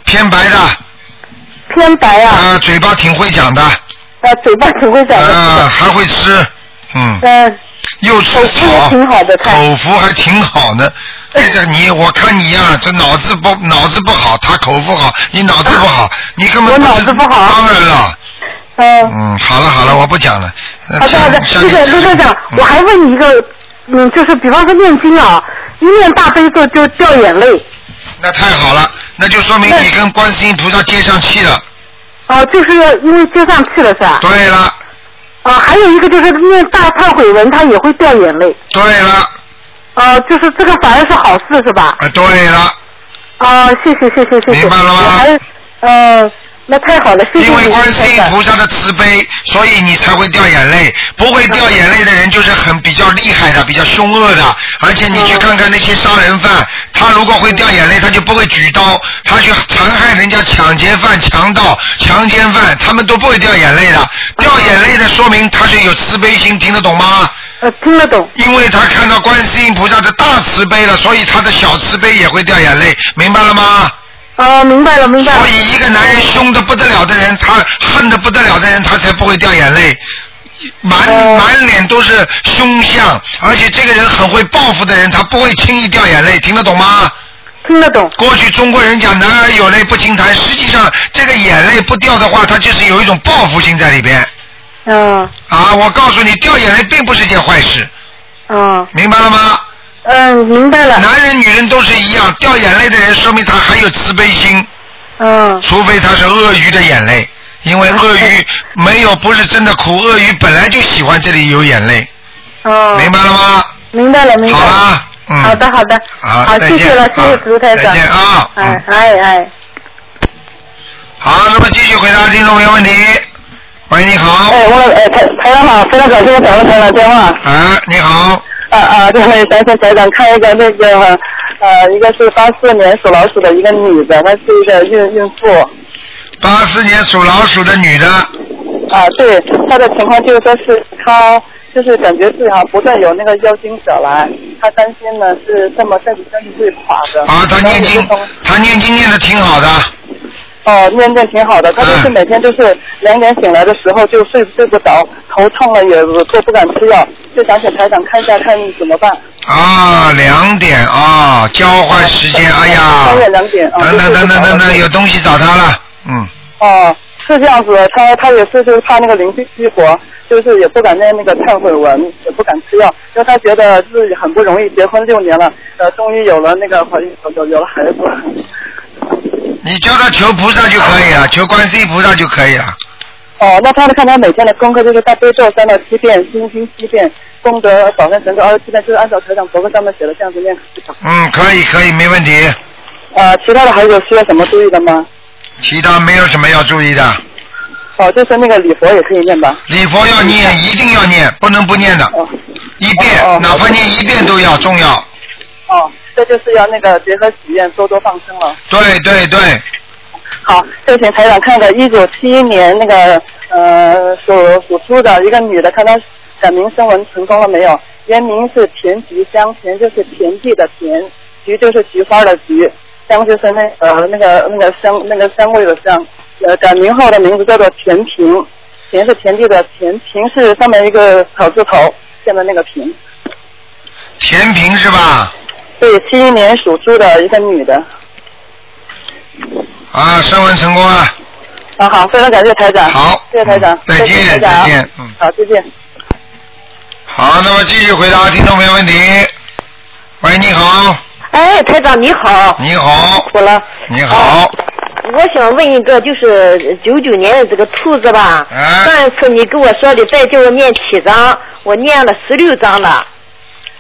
偏白的，偏白啊，啊，嘴巴挺会讲的，呃，嘴巴挺会讲的。啊，还会吃，嗯，嗯，又吃口福挺好的，口福还挺好呢。哎呀，你我看你呀、这脑子不脑子不好，他口福好，你脑子不好，你根本我脑子不好当然了，嗯，嗯，好了好了，我不讲了。呃好的好的，像那个卢科长，嗯我还问你一个，嗯，就是比方说念经啊，一念大悲咒就掉眼泪，那太好了，那就说明你跟观世音菩萨接上气了。哦、就是因为接上气了是吧？对了，啊、还有一个就是念大忏悔文，他也会掉眼泪。对了，呃，就是这个反而是好事是吧？啊，对了，啊、谢谢谢谢谢谢。明白了吗我还，嗯、那太好了，谢谢因为观世音菩萨的慈悲，所以你才会掉眼泪。不会掉眼泪的人就是很比较厉害的，比较凶恶的。而且你去看看那些杀人犯，他如果会掉眼泪，他就不会举刀，他去残害人家抢劫犯、强盗、强奸犯，他们都不会掉眼泪的。掉眼泪的说明他是有慈悲心，听得懂吗？呃听得懂。因为他看到观世音菩萨的大慈悲了，所以他的小慈悲也会掉眼泪，明白了吗？哦，明白了明白了所。以一个男人凶的不得了的人，他恨的不得了的人，他才不会掉眼泪。满哦满脸都是凶相，而且这个人很会报复的人，他不会轻易掉眼泪，听得懂吗？听得懂。过去中国人讲男儿有泪不轻弹，实际上这个眼泪不掉的话，他就是有一种报复心在里边嗯啊！我告诉你，掉眼泪并不是件坏事，嗯明白了吗？嗯，明白了。男人女人都是一样，掉眼泪的人说明他还有慈悲心，嗯除非他是鳄鱼的眼泪，因为鳄鱼没有不是真的苦，鳄鱼本来就喜欢这里有眼泪，哦。明白了吗？明白了明白了。好啊，嗯，好的好的。好，好再见谢谢了，谢谢啊卢台长。再见啊嗯哎哎哎。好，那么继续回答听众朋友问题。喂，你好，哎，我哎台台长好，非常感谢我打了台长电话。哎，你好，啊啊，对，想请台长看一个那个呃，一个是八四年属老鼠的一个女的，她是一个孕孕妇。八四年属老鼠的女的，啊，对，她的情况就是说是她就是感觉自己好像不断有那个妖精者来，她担心呢是这么身体身体会垮的。啊，她念经她念经念的挺好的，哦，念念挺好的，他就是嗯每天就是两点醒来的时候就睡睡不着，头痛了也都不敢吃药，就想请台长看一下看怎么办。啊，两点啊，交换时间，哎呀，半夜两点啊。等等等等等等，有东西找他了，嗯，哦，是这样子，他他也是就是怕那个灵性激活，就是也不敢念那个忏悔文，也不敢吃药，因为他觉得自己很不容易，结婚六年了，呃，终于有了那个怀孕有有有了孩子。你叫他求菩萨就可以了，求观世音菩萨就可以了。哦，那他看他每天的功课就是大悲咒三到七遍，心经七遍，功德宝山神咒二十七遍，就是按照台长博客上面写的这样子念。嗯，可以可以，没问题。呃，其他的还有需要什么注意的吗？其他没有什么要注意的，哦，就是那个礼佛也可以念吧？礼佛要念，一定要念，不能不念的，哦一遍哦哦，哪怕念一遍都要重要。哦，这就是要那个结合许愿，多多放生了。对对对，好，就请台长看个一九七一年那个呃属属猪的一个女的，看她改名声纹成功了没有？原名是田菊香，田就是田地的田，菊就是菊花的菊，香就是那呃那个那个香那个香味的香。呃，改名后的名字叫做田平，田是田地的田，平是上面一个草字头，下面那个平。田平是吧？对，七一年属猪的一个女的。啊，升温成功了。啊，好，非常感谢台长。好谢谢台长。嗯再见再见嗯好，再见。好，那么继续回答听众朋友问题。喂，你好，哎，台长你好。你好，我了。你好，我想问一个，就是九九年的这个兔子吧。哎上一次你跟我说的，再叫我念七章，我念了十六章了。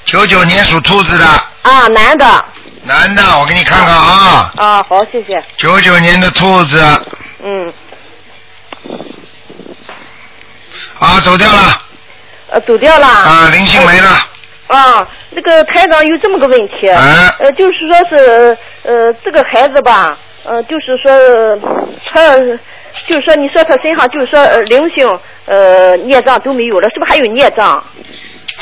九九年属兔子的啊，男的。男的，我给你看看啊，啊，好，谢谢。九九年的兔子，嗯。啊，走掉了。呃，走掉了。啊，灵性没了。啊，那个台长有这么个问题，啊呃，就是说是呃这个孩子吧，呃，就是说呃他，就是说你说他身上就是说呃灵性呃孽障都没有了，是不是还有孽障？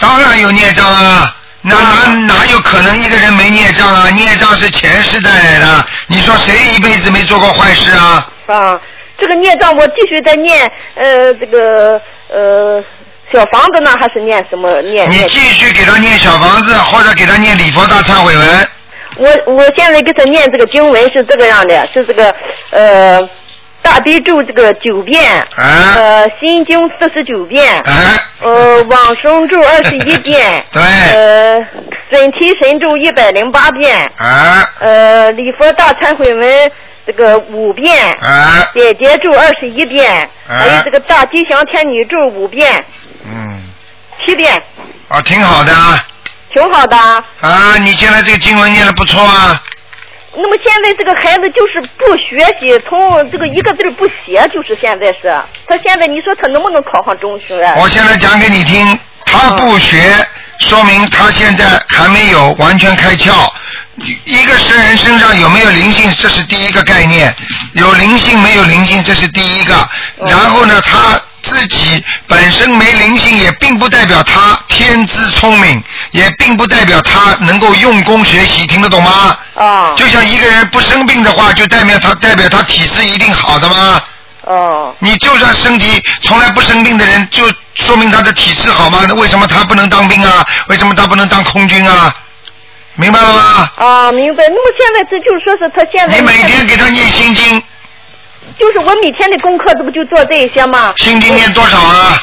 当然有孽障啊，哪哪哪有可能一个人没孽障啊？孽障是前世带来的，你说谁一辈子没做过坏事啊？啊，这个孽障我继续在念呃这个呃小房子呢，还是念什么念？你继续给他念小房子，或者给他念礼佛大忏悔文。我我现在给他念这个经文是这个样的，是这个呃大悲咒这个九遍，啊呃心经四十九遍，啊呃往生咒二十一遍，对呃准提神咒一百零八遍，啊。呃礼佛大忏悔文这个五遍，啊。解结咒二十一遍，啊。还有这个大吉祥天女咒五遍，嗯，七遍，啊，挺好的啊。挺好的。啊，你现在这个经文念的不错啊。那么现在这个孩子就是不学习，从这个一个字不写，就是现在是。他现在你说他能不能考上中学？啊我现在讲给你听，他不学，说明他现在还没有完全开窍。一个生人身上有没有灵性，这是第一个概念；有灵性没有灵性，这是第一个。然后呢，他自己本身没灵性，也并不代表他天资聪明，也并不代表他能够用功学习，听得懂吗？啊。就像一个人不生病的话，就代表他代表他体质一定好的吗？哦。你就算身体从来不生病的人，就说明他的体质好吗？那为什么他不能当兵啊？为什么他不能当空军啊？明白了吗？啊，明白。那么现在这就是说是他现在你每天给他念心经，就是我每天的功课，这不就做这些吗？心经念多少啊？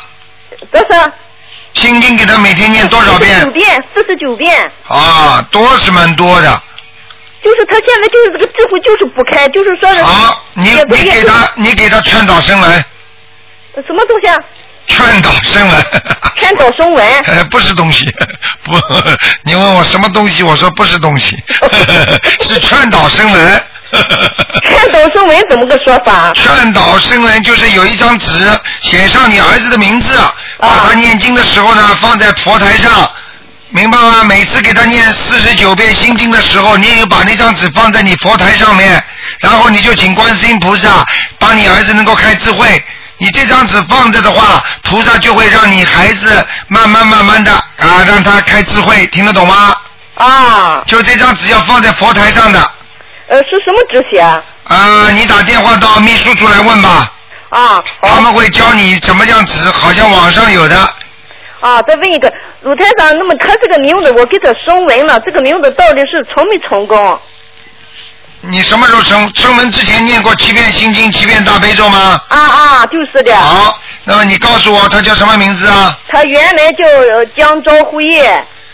多少？心经给他每天念多少遍九？遍，四十九遍。啊，多是蛮多的。就是他现在就是这个智慧就是不开，就是说是好，你你给他你给他劝导声闻，什么东西啊？劝导声闻。劝导声闻。呃，不是东西，不，你问我什么东西，我说不是东西，是劝导声闻。劝导声闻怎么个说法？劝导声闻就是有一张纸写上你儿子的名字，把他念经的时候呢放在佛台上，明白吗？每次给他念四十九遍心经的时候，你也把那张纸放在你佛台上面，然后你就请观世音菩萨帮你儿子能够开智慧。你这张纸放着的话，菩萨就会让你孩子慢慢慢慢的啊，让他开智慧，听得懂吗？啊。就这张纸要放在佛台上的。呃，是什么纸写啊？啊，你打电话到秘书处来问吧。啊。他们会教你怎么样纸，好像网上有的。啊，再问一个，鲁台长，那么他这个名字我给他声纹了，这个名字到底是成没成功？你什么时候成成文之前念过七遍心经、七遍大悲咒吗？啊啊，就是的。好，那么你告诉我他叫什么名字啊？他原来叫呃江昭辉，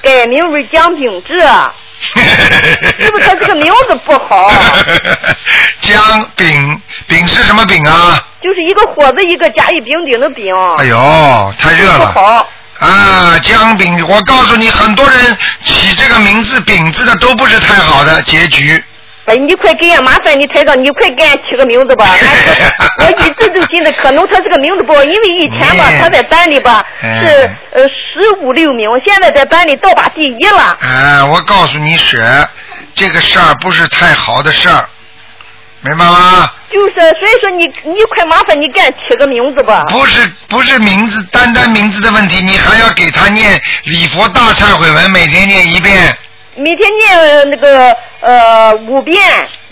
改名为江秉志，是不是他这个名字不好？江丙丙是什么丙啊？就是一个火字一个甲乙丙丁的丙。哎呦，太热了。不好。啊，姜饼，我告诉你，很多人起这个名字饼字的都不是太好的结局。哎，你快给俺麻烦你台长，你快给俺起个名字吧。俺我一直都记得，可能他这个名字不好，因为以前吧，他在班里吧哎是呃十五六名，现在在班里倒把第一了。啊，我告诉你，雪，这个事儿不是太好的事儿，明白吗？就是，所以说你你快麻烦你给俺起个名字吧。不是不是名字，单单名字的问题，你还要给他念礼佛大忏悔文，每天念一遍。每天念那个呃五遍。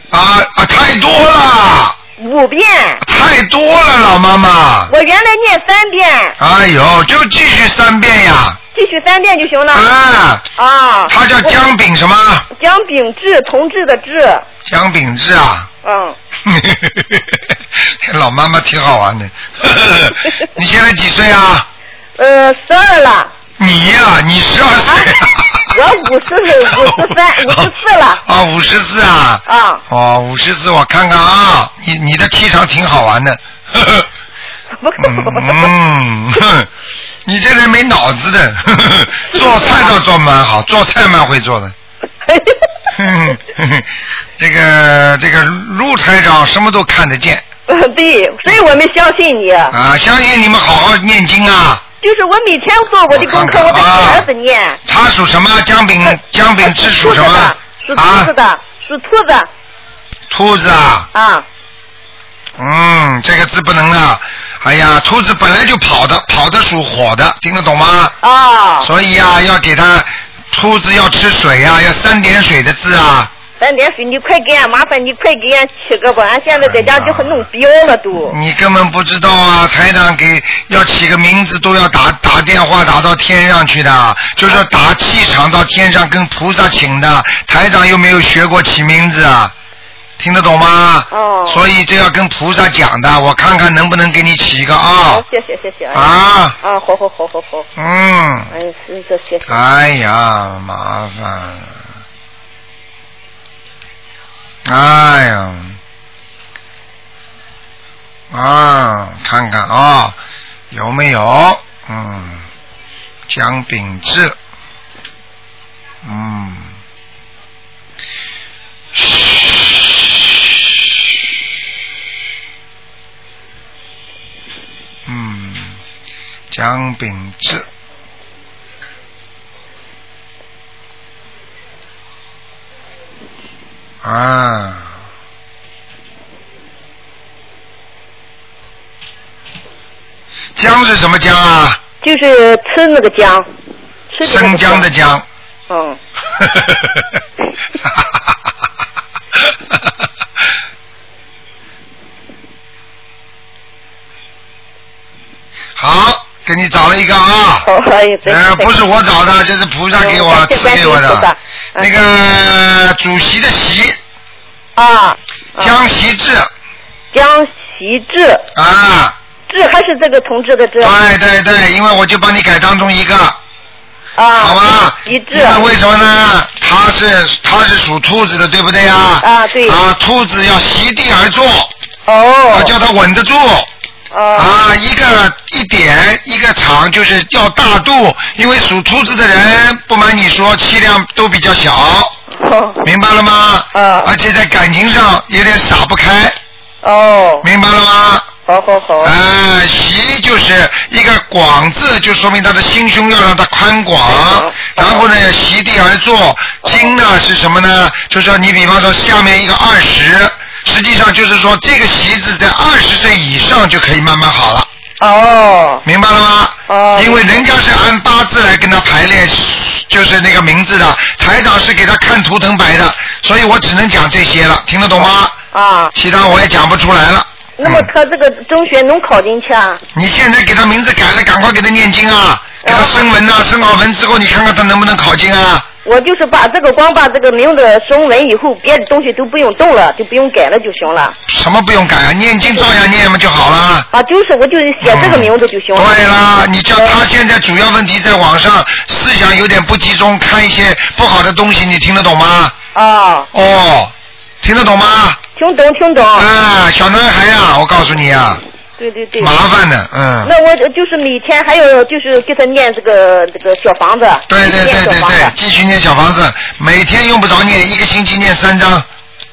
啊啊，太多了。五遍。太多了，老妈妈。我原来念三遍，哎呦，就继续三遍呀。继续三遍就行了。啊。啊。他叫姜炳什么？姜炳志，同志的志。姜炳志啊。嗯。老妈妈挺好玩的。你现在几岁啊？呃，十二了。你呀、你十二岁、我五十五十三 五十四了。啊，五十四啊。啊。哦，五十四，我看看啊，你你的气场挺好玩的。嗯，哼你这人没脑子的，呵呵做菜倒做蛮好，做菜蛮会做的。这个这个陆台长什么都看得见。对，所以我们相信你。啊，相信你们好好念经啊。就是我每天做我的功课，我在给儿子念。他属什么？姜饼姜饼是属什么？属兔子的，属兔子。兔子啊。啊。嗯，这个字不能啊。哎呀，兔子本来就跑的，跑的属火的，听得懂吗？啊。所以呀，要给它兔子要吃水呀，要三点水的字啊。三点水，你快给俺麻烦，你快给俺起个吧，俺现在在家就很弄标了都。你根本不知道啊，台长给要起个名字都要打打电话打到天上去的，就是打气场到天上跟菩萨请的。台长又没有学过起名字啊，听得懂吗？哦。所以这要跟菩萨讲的，我看看能不能给你起一个啊。好，谢谢谢谢。啊。啊，好好好好好。嗯。哎，是这谢谢。哎呀，麻烦。哎呀，啊，看看啊，有没有？嗯，姜饼志，姜饼志。啊，姜是什么姜啊？就是吃那个姜，吃生姜的姜。嗯。给你找了一个啊。哦，呃，不是我找的，这是菩萨给我赐给我的。那个主席的席。啊。江习志。江习志。啊。志还是这个同志的志。对对对，因为我就帮你改当中一个。啊。好吧。一致。那为为什么呢？他是他是属兔子的，对不对啊？啊，对。啊，兔子要席地而坐。哦。啊叫他稳得住。哦。啊，一个一点一个长就是要大度，因为属兔子的人，不瞒你说，气量都比较小。明白了吗？啊。而且在感情上有点撒不开。哦。明白了吗？好好好。啊，席就是一个广字，就说明他的心胸要让他宽广。然后呢，席地而坐。经呢是什么呢？就说你比方说下面一个二十，实际上就是说这个席子在二十岁以上就可以慢慢好了。哦。明白了吗？哦。因为人家是按八字来跟他排列，就是那个名字的。台长是给他看图腾摆的，所以我只能讲这些了，听得懂吗？啊。其他我也讲不出来了。那么他这个中学能考进去啊？你现在给他名字改了，赶快给他念经啊，给他升文呐、升好文之后，你看看他能不能考进啊？我就是把这个光把这个名字升文以后，别的东西都不用动了，就不用改了就行了。什么不用改啊？念经照样念嘛就好了。啊，就是我就是写这个名字就行了。对啦，你叫他现在主要问题在网上思想有点不集中，看一些不好的东西，你听得懂吗？啊。哦，听得懂吗？听懂听懂。啊，小男孩呀、我告诉你啊，对对对。麻烦的，嗯。那我就是每天还有就是给他念这个这个小房子。对对对对对，继续念小房子，每天用不着念，一个星期念三张。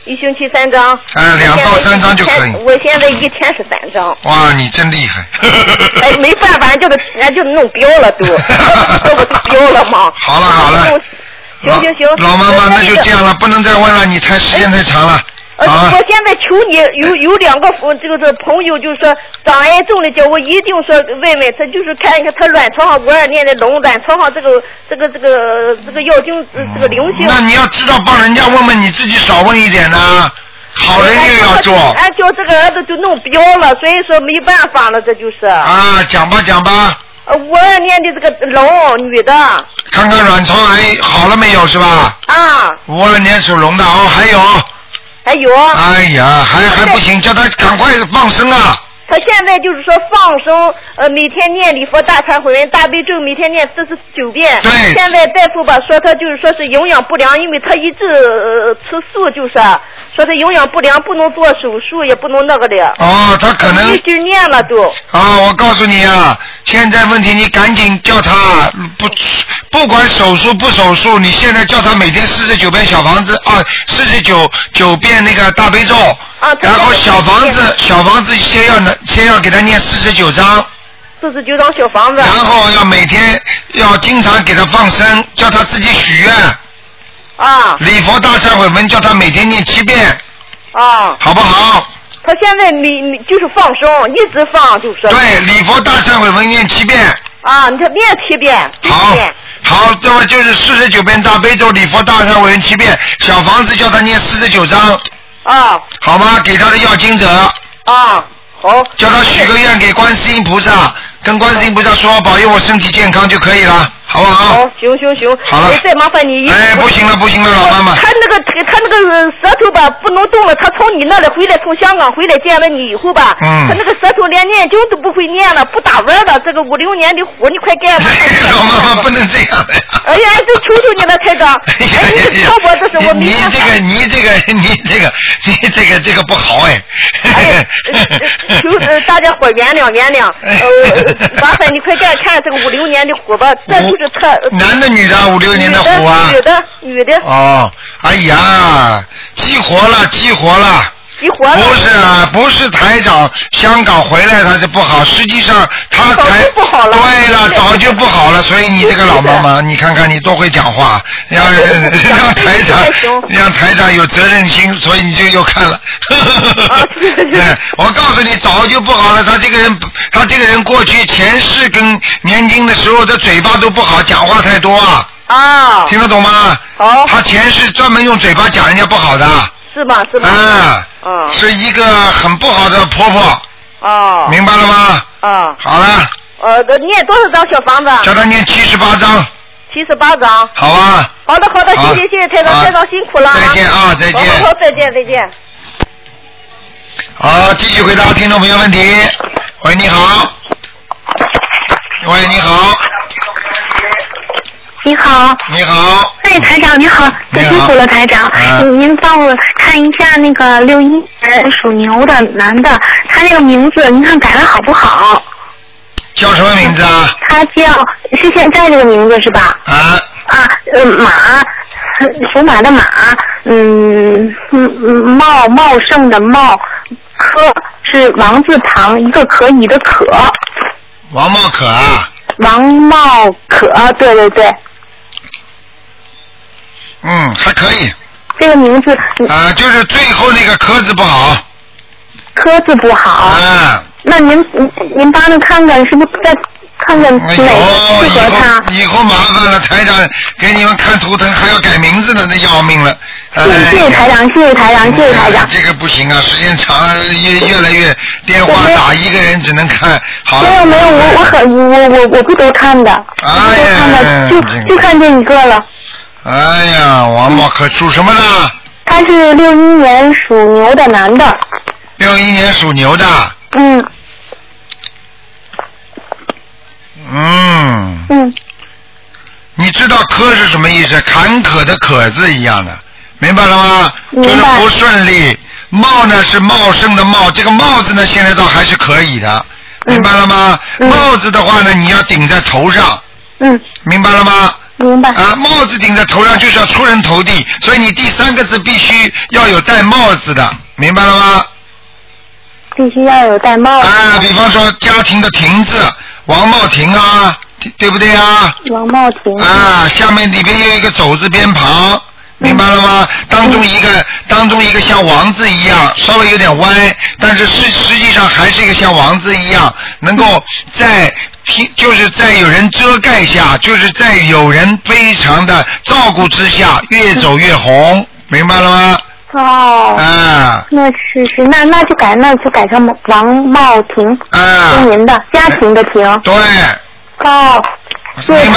一星期三张。嗯，两到三张就可以。我现在一天是三张。哇，你真厉害！哎，没办法，俺就是俺就弄标了都，这标了吗？好了好了。行行行。老妈妈，那就这样了，不能再问了，你太时间太长了。呃，我现在求你，有有两个夫这个这朋友，就是说长癌症的，叫我一定说问问他，就是看一看他卵巢上五二年的龙，卵巢上这个这个这个这个药精呃这个灵性。那你要知道帮人家问问，你自己少问一点呢。好人又要做。俺叫这个儿子就弄标了，所以说没办法了，这就是。啊，讲吧讲吧，呃，五二年的这个龙女的看看卵巢癌好了没有是吧？啊，五二年属龙的哦，还有。还有。哎呀，还还不行，叫他赶快放生啊！他现在就是说放生，呃，每天念礼佛大忏悔文、大悲咒，每天念四十九遍。对现在大夫吧说他就是说是营养不良，因为他一直、呃、吃素，就是啊说他营养不良，不能做手术，也不能那个的。哦，他可能一直念了都。啊，我告诉你啊，现在问题你赶紧叫他不不管手术不手术，你现在叫他每天四十九遍小房子啊，四十九九遍那个大悲咒，啊，然后小房子，小房子先要呢，先要给他念四十九章，四十九张小房子。然后要每天要经常给他放生，叫他自己许愿。啊。礼佛大忏悔文叫他每天念七遍，啊。好不好？他现在你你就是放生，一直放就是。对，礼佛大忏悔文念七遍。啊，你看念七遍，好。好，这么就是四十九遍大悲咒，礼佛大忏悔文七遍，小房子叫他念四十九章。啊。好吗？给他的要经者。啊。好。叫他许个愿给观世音菩萨，跟观世音菩萨说保佑我身体健康就可以了，好不好？好，行行行。好了哎再麻烦你一。哎不行了不行了老妈妈他那个他那个舌头吧不能动了，他从你那里回来，从香港回来见了你以后吧，嗯他那个舌头连念经都不会念了，不打弯了。这个五六年的活，你快干吧。老妈妈不能这样的。哎呀，这求求你了，台长。哎，你超我这是我你这个 你这个你这个你这个这个不好哎。哎求呃大家伙原谅原谅，呃，麻烦你快看看这个五六年的虎吧，这就是他。男的女的五六年的虎啊女的女的哦，哎呀，激活了，激活了。激活了。不是啊，不是台长香港回来他就不好，实际上他台不好了对了，早就不好了。所以你这个老妈妈，你看看你多会讲话，让 让台长让台长有责任心，所以你就又看了。对，我告诉你，早就不好了。他这个人，他这个人过去前世跟年轻的时候的嘴巴都不好，讲话太多啊。啊。听得懂吗？好。他前世专门用嘴巴讲人家不好的。是吧是吧？啊。嗯。是一个很不好的婆婆，哦。明白了吗？啊。好了，呃，这念多少张小房子？叫他念七十八张，七十八张。好啊？好的好的，好谢谢谢谢台长，好台长辛苦了。再见啊再见好，再见再见。好，继续回答听众朋友问题。喂，你好。喂，你好，你好，你好，哎，台长你好，辛苦了，台长。啊您您帮我看一下那个六一年属牛的男的，他那个名字您看改的好不好？叫什么名字啊？他叫是现在这个名字是吧？啊。啊，呃，马，属马的马，嗯嗯嗯，茂茂盛的茂，科是王字旁一个可以的可，王茂可啊，王茂可，对对对，嗯，还可以。这个名字啊，就是最后那个科字不好。科字不好。啊。那您您您帮着看看，是不是再看看哪个适合他？以后麻烦了，台长给你们看图腾还要改名字呢，那要命了。哎谢谢台长，谢谢台长，谢谢台长。这个不行啊，时间长了越越来越电话打一个人只能看好了。没有没有，我我很我我我不都看的，我不都看的，就就看见一个了。哎呀，王茂可属什么呢？他是六一年属牛的男的，六一年属牛的，嗯嗯。嗯。你知道“科”是什么意思？坎坷的“坷”字一样的，明白了吗？就是不顺利。茂呢是茂盛的茂，这个茂字呢现在倒还是可以的，明白了吗？帽子的话呢，你要顶在头上。嗯。明白了吗？明白。啊，帽子顶在头上就是要出人头地，所以你第三个字必须要有戴帽子的，明白了吗？必须要有戴帽子。啊，比方说家庭的亭字，王茂亭啊，对对不对啊？王茂亭。啊，下面里边有一个走字边旁，明白了吗？当中一个当中一个像王字一样，稍微有点歪，但是实实际上还是一个像王字一样，能够在听就是在有人遮盖下，就是在有人非常的照顾之下，越走越红，明白了吗？哦。啊。那是是，那那就改那就改成王茂庭。啊。是您的家庭的庭。对。哦。谢谢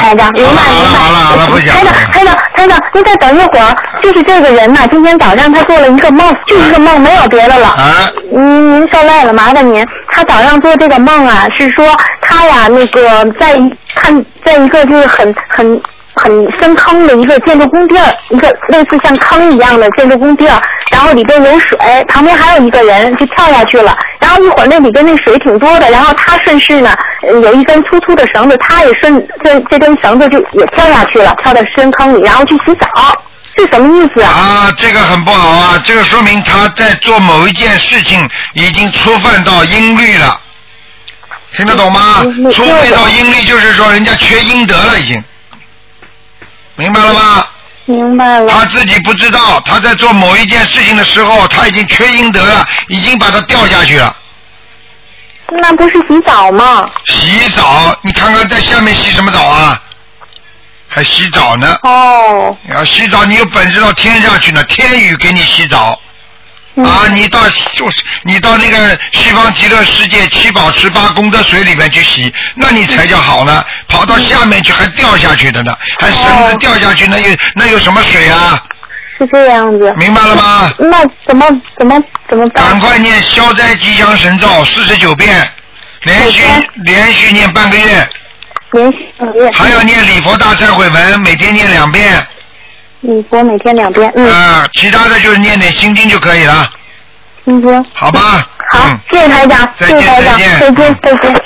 台长，明白明白。好了好了，不讲台长台长台长，您再等一会儿，就是这个人呐，今天早上他做了一个梦，就一个梦，没有别的了。啊。您您受累了，麻烦您。他早上做这个梦啊，是说他呀那个在一看在一个就是很很。很深坑的一个建筑工地儿，一个类似像坑一样的建筑工地儿，然后里边有水，旁边还有一个人就跳下去了，然后一会儿那里边那水挺多的，然后他顺势呢呃有一根粗粗的绳子，他也顺这这根绳子就也跳下去了，跳到深坑里，然后去洗澡。是什么意思啊？啊，这个很不好啊，这个说明他在做某一件事情已经触犯到阴律了，听得懂吗？嗯触犯到阴律就是说人家缺阴德了已经，明白了吗？明白了。他自己不知道，他在做某一件事情的时候，他已经缺阴德了，已经把他掉下去了。那不是洗澡吗？洗澡，你看看在下面洗什么澡啊？还洗澡呢？哦。要洗澡，你有本事到天上去呢，天宇给你洗澡。嗯啊，你到就是你到那个西方极乐世界七宝十八功德水里面去洗，那你才叫好呢。跑到下面去还掉下去的呢，还绳子掉下去，那有那有什么水啊？是这样子。明白了吗？那怎么怎么怎么办？赶快念消灾吉祥神咒四十九遍，连续连续念半个月，连续半个月。还要念礼佛大忏悔文，每天念两遍。礼佛每天两遍，嗯，啊，其他的就是念点心经就可以了，心经。好吧？好，谢谢台长，谢再见谢台长，再见再见，再见。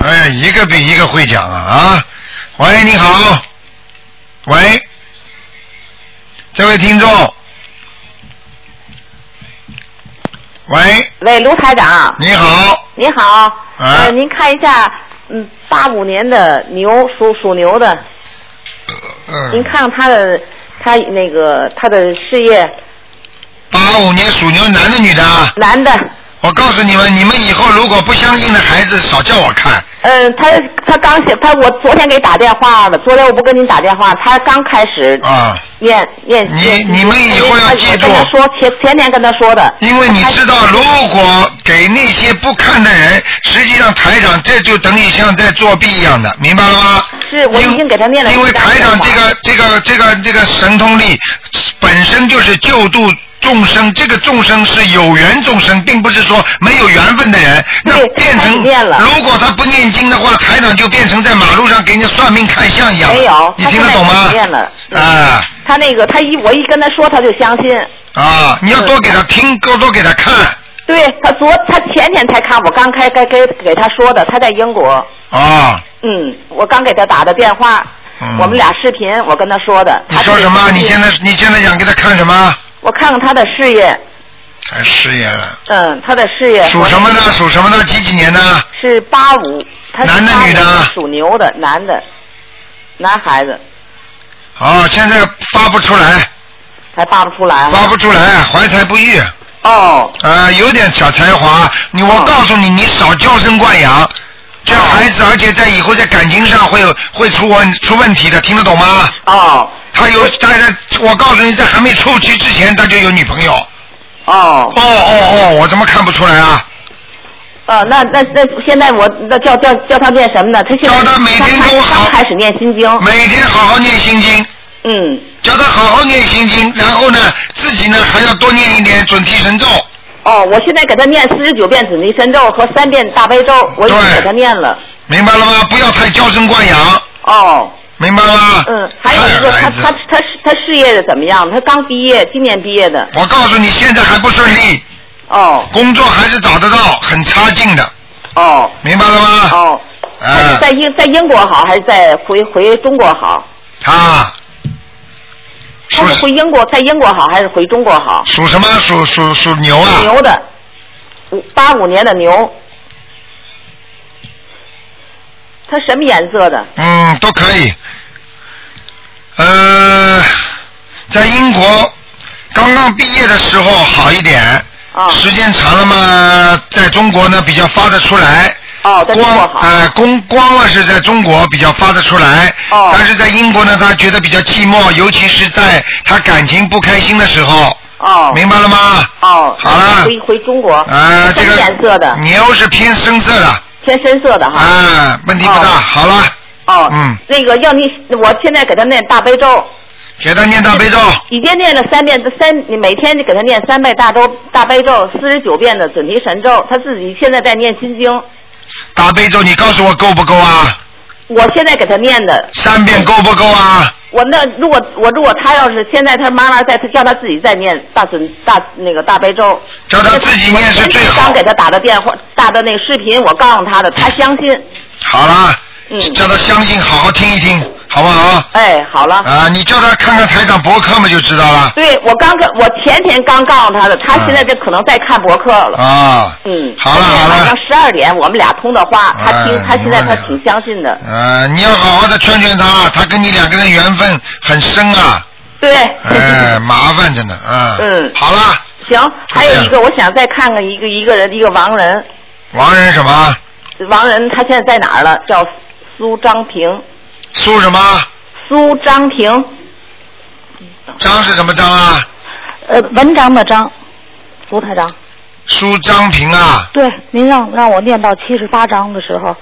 哎呀，一个比一个会讲啊啊！喂，你好，喂，这位听众，喂，喂，卢台长。你好。你好。啊呃，您看一下，嗯，八五年的牛属属牛的，您嗯，看看他的他那个他的事业。八五年属牛，男的女的啊？男的。我告诉你们，你们以后如果不相信的孩子，少叫我看。嗯，他他刚写，他我昨天给打电话了，昨天我不跟您打电话，他刚开始啊。念念。你你们以后要记住我跟他说前前天跟他说的。因为你知道，如果给那些不看的人，实际上台长这就等于像在作弊一样的，明白了吗？是我已经给他念了。因为台长这个这个这个这个神通力本身就是救度众生，这个众生是有缘众生，并不是说没有缘分的人。那变成如果他不念经的话，台长就变成在马路上给人家算命看相一样。没有，你听得懂吗？念了。啊他那个，他一我一跟他说，他就相信。啊！你要多给他听，多多给他看对他昨他前天才看，我刚开该给给他说的，他在英国。啊。嗯，我刚给他打的电话，嗯我们俩视频，我跟他说的。你说什么？你现在你现在想给他看什么？我看看他的事业，看事业了。嗯，他的事业。属什么呢？属什么呢？几几年的？是八五，男的女的属牛的，男的，男孩子，哦，现在发不出来，还发不出来。发不出来，怀才不遇。哦。呃、有点小才华，你我告诉你，你少娇生惯养，这孩子，而且在以后在感情上会有会出问出问题的，听得懂吗？哦。他有，他在，我告诉你，在还没出去之前，他就有女朋友。哦。哦哦哦，我怎么看不出来啊？哦，那那那现在我那叫叫叫他念什么呢？他现在叫他每天刚跟我好刚开始念心经。每天好好念心经。嗯。叫他好好念心经，然后呢，自己呢还要多念一点准提神咒。哦，我现在给他念四十九遍准提神咒和三遍大悲咒，我已经给他念了。明白了吗？不要太娇生惯养。哦。明白了吗？嗯，还有一个他他他他事业的怎么样？他刚毕业，今年毕业的。我告诉你，现在还不顺利。哦。工作还是找得到，很差劲的。哦。明白了吗？哦。他是在英在英国好，还是在回回中国好？啊。他是回英国，在英国好，还是回中国好？属什么？属属属牛啊？牛的，五八五年的牛。他什么颜色的？嗯，都可以。呃，在英国刚刚毕业的时候好一点，啊时间长了嘛，在中国呢比较发得出来。哦，在中国光呃，光光嘛是在中国比较发得出来，哦但是在英国呢，他觉得比较寂寞，尤其是在他感情不开心的时候。哦。明白了吗？哦。好了回回中国。啊，这个颜色的？牛是偏深色的。偏深色的哈。啊，问题不大。好了。哦。嗯，那个要你，我现在给他念大悲咒。给他念大悲咒。已经念了三遍，三你每天就给他念三遍大咒大悲咒，四十九遍的准提神咒，他自己现在在念心经。大悲咒，你告诉我够不够啊？我现在给他念的。三遍够不够啊？我那如果我如果他要是现在他妈妈在，他叫他自己再念大准大那个大悲咒。叫他自己念是最好刚给他打的电话打的那个视频，我告诉他的，他相信。好了，嗯叫他相信，好好听一听，好不好？哎，好了。啊，你叫他看看台长博客嘛，就知道了。对，我刚跟我前天刚告诉他的，他现在这可能在看博客了。啊，嗯，好了好了晚上十二点我们俩通的话，他听哎他现在他挺相信的。呃，你要好好的劝劝他，他跟你两个人缘分很深啊。对。哎，麻烦着呢，啊。嗯。好了，行，还有一个，我想再看看一个一个人，一个亡人，王人什么？亡人他现在在哪儿了？叫苏张平，苏什么？苏张平，张是什么张啊？呃，文章的章，苏台长。苏张平啊。对，您让让我念到七十八章的时候，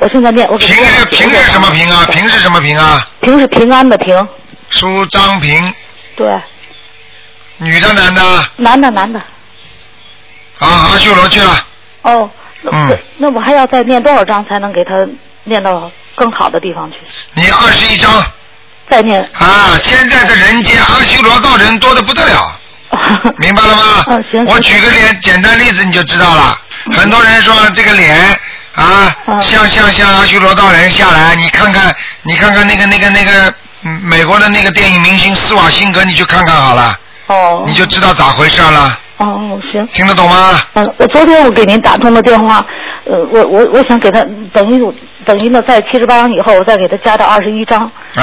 我现在念，我平是平是什么平啊？平是什么平啊？平是平安的平，苏张平，对，女的男的？男的男的。啊，阿修罗去了。哦，嗯，那我还要再念多少章才能给他念到更好的地方去？你二十一章。再念。啊，现在的人间阿修罗道人多的不得了。明白了吗？嗯，行。我举个简简单例子你就知道了。很多人说这个脸啊，嗯像像像阿修罗道人下来，你看看，你看看那个那个那个，嗯，美国的那个电影明星施瓦辛格，你去看看好了。哦。你就知道咋回事了。哦，行。听得懂吗？嗯，我昨天我给您打通了电话，呃，我我我想给他等于等于呢，在七十八章以后，我再给他加到二十一章，嗯，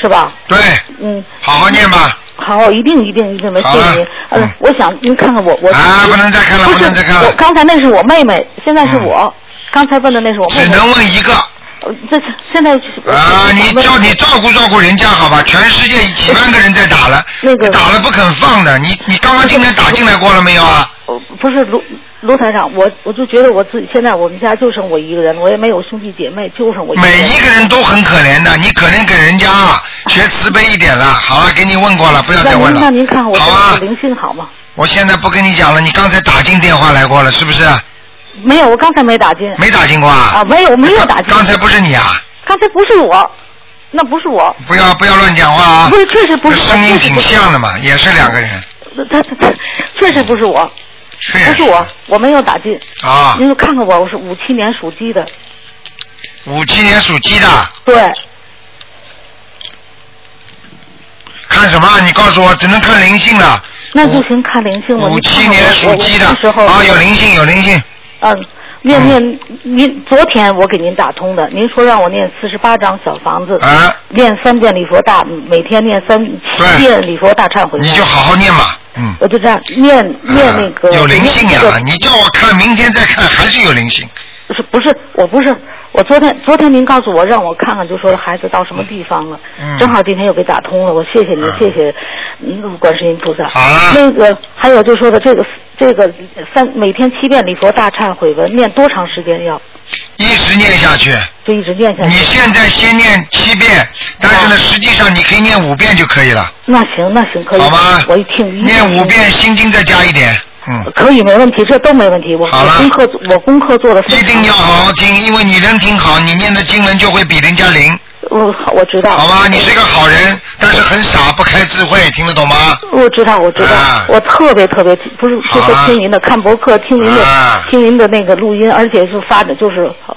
是吧？对，嗯。好好念吧。好，一定一定一定的，谢谢您。嗯，我想您看看我我。啊不能再看了不是不能再看了嗯我刚才那是我妹妹，现在是我。刚才问的那是我妹妹。只能问一个。呃这是现在是。啊，你照你照顾照顾人家好吧？全世界几万个人在打了，那个打了不肯放的。你你刚刚今天打进来过了没有啊？不是卢卢台长，我我就觉得我自己现在我们家就剩我一个人，我也没有兄弟姐妹，就剩我一个人。每一个人都很可怜的，你可怜给人家啊，学慈悲一点了。好了，给你问过了，不要再问了。那您看我好啊灵性好吗？我现在不跟你讲了，你刚才打进电话来过了，是不是？没有，我刚才没打进。没打进过啊？啊，没有没有打进。刚才不是你啊？刚才不是我，那不是我。不要不要乱讲话啊！不是，确实不是声音挺像的嘛，也是两个人。他他他确实不是我，确不是我，我没有打进。啊，您就看看我，我是五七年属鸡的。五七年属鸡的，对，看什么？你告诉我，只能看灵性了。那就行，看灵性了。五七年属鸡的啊，有灵性有灵性。嗯，念念您昨天我给您打通的，您说让我念四十八张小房子，啊，念三遍礼佛大，每天念三七遍礼佛大忏悔。你就好好念嘛，嗯。我就这样念念那个。有灵性呀、你叫我看，明天再看还是有灵性。不是不是，我不是，我昨天昨天您告诉我让我看看，就说孩子到什么地方了，嗯正好今天又给打通了，我谢谢您，谢谢嗯观世音菩萨。好了那个还有就说的这个这个三每天七遍礼佛大忏悔文，念多长时间要？一直念下去。就一直念下去。你现在先念七遍，但是呢，实际上你可以念五遍就可以了，那行那行可以。好吗？我一听念五遍心经再加一点，嗯。可以没问题，这都没问题。我好了我功课我功课做的非一定要好好听，因为你人挺好，你念的经文就会比人家灵。我我知道。好吧，你是个好人，但是很傻，不开智慧，听得懂吗？我知道，我知道，啊我特别特别不是就是听您的看博客，听您的、啊听您的那个录音，而且是发的，就是呃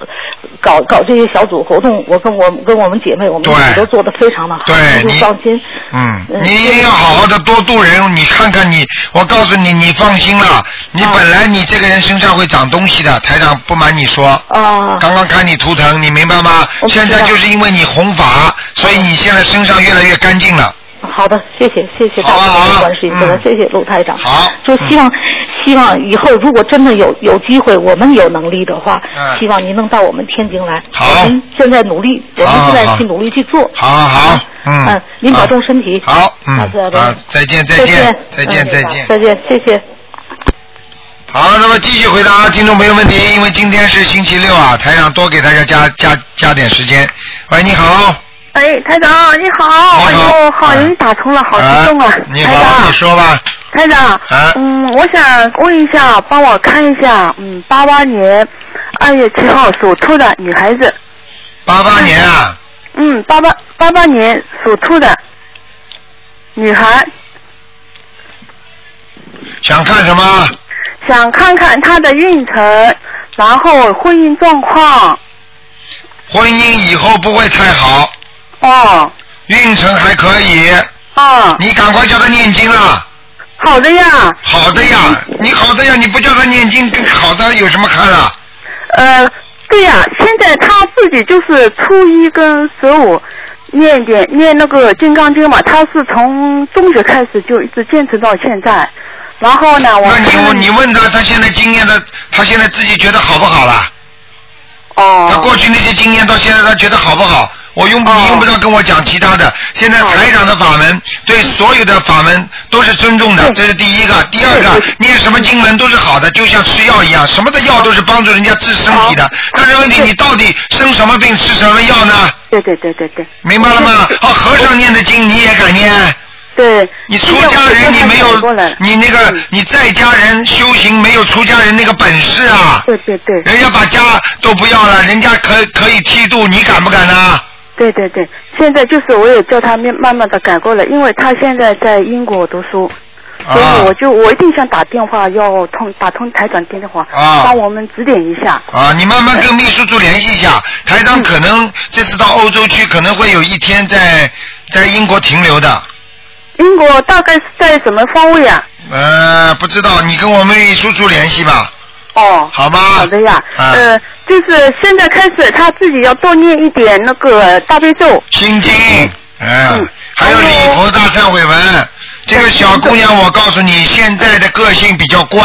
搞搞这些小组活动，我跟我跟我们姐妹，我们对一起都做的非常的好，对你就放心。嗯，嗯你一定要好好的多度人。你看看你，我告诉你，你放心了，你啊本来你这个人身上会长东西的，台长不瞒你说。啊。刚刚看你图腾，你明白吗？现在就是因为你弘法，所以你现在身上越来越干净了。好的，谢谢谢谢大家的观世音菩萨，谢谢陆台长。嗯好，就希望、希望以后如果真的有有机会，我们有能力的话，嗯希望您能到我们天津来。好我们现在努力，我们现在去努力去做。好好好，嗯。嗯，您保重身体。好，嗯，再好，再见，再再见，再嗯见，再见。再见，谢谢。好，那么继续回答听众朋友问题，因为今天是星期六啊，台长多给大家加加加点时间。喂，你好，哎，台长你好，哎呦，好容易打通了，好激动啊！你好，你说吧。台长，啊嗯，我想问一下，帮我看一下，嗯，八八年二月七号属兔的女孩子。八八年啊，嗯，八八八八年属兔的女孩，想看什么？想看看她的运程，然后婚姻状况。婚姻以后不会太好，哦。运程还可以。哦。你赶快叫他念经了。好的呀。好的呀，你好的呀，你不叫他念经，跟好的有什么看啊？呃，对呀，现在他自己就是初一跟十五念点念那个金刚经嘛，他是从中学开始就一直坚持到现在。然后呢，我那你你问他，他现在经验的，他现在自己觉得好不好了？哦。他过去那些经验到现在他觉得好不好？我用哦你用不着跟我讲其他的。现在台长的法门对所有的法门都是尊重的，这是第一个。第二个，念什么经文都是好的，就像吃药一样，什么的药都是帮助人家治身体的。但是问题，你到底生什么病吃什么药呢？对对对对对。明白了吗？哦，和尚念的经你也敢念？对。你出家人你没有，你那个你在家人修行没有出家人那个本事啊。对对对。人家把家都不要了，人家可可以剃度，你敢不敢呢？对对对，现在就是我也叫他慢慢慢的改过来，因为他现在在英国读书，啊所以我就我一定想打电话要通打通台长电话，啊帮我们指点一下。啊，你慢慢跟秘书处联系一下，台长可能这次到欧洲去，可能会有一天在在英国停留的。英国大概是在什么方位啊？呃，不知道，你跟我们秘书处联系吧。哦。好吧。好的呀，啊呃，就是现在开始他自己要多念一点那个大悲咒。心经，嗯，还有礼佛大忏悔文。这个小姑娘，我告诉你，现在的个性比较怪，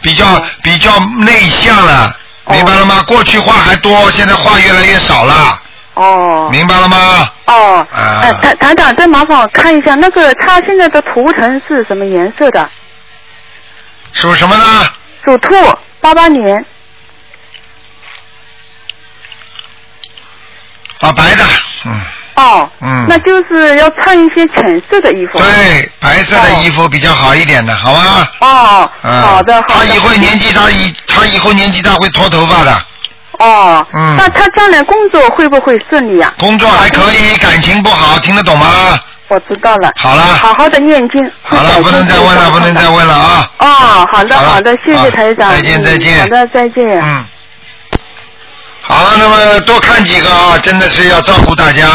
比较比较内向了，明白了吗？过去话还多，现在话越来越少了。哦。明白了吗？哦。啊呃，台台长，再麻烦我看一下那个她现在的图腾是什么颜色的？属什么呢？属兔，八八年。啊，白的，嗯。哦。嗯。那就是要穿一些浅色的衣服。对，白色的衣服比较好一点的，好吗？哦。嗯。好的，好的。他以后年纪大，以他以后年纪大会脱头发的。哦。嗯那他将来工作会不会顺利啊、工作还可以，感情不好，听得懂吗？我知道了。好了好好的念经。好了，不能再问了，不能再问了啊！哦，好的，好的，谢谢台长。再见嗯再见好的，再见。嗯。好，那么多看几个啊，真的是要照顾大家。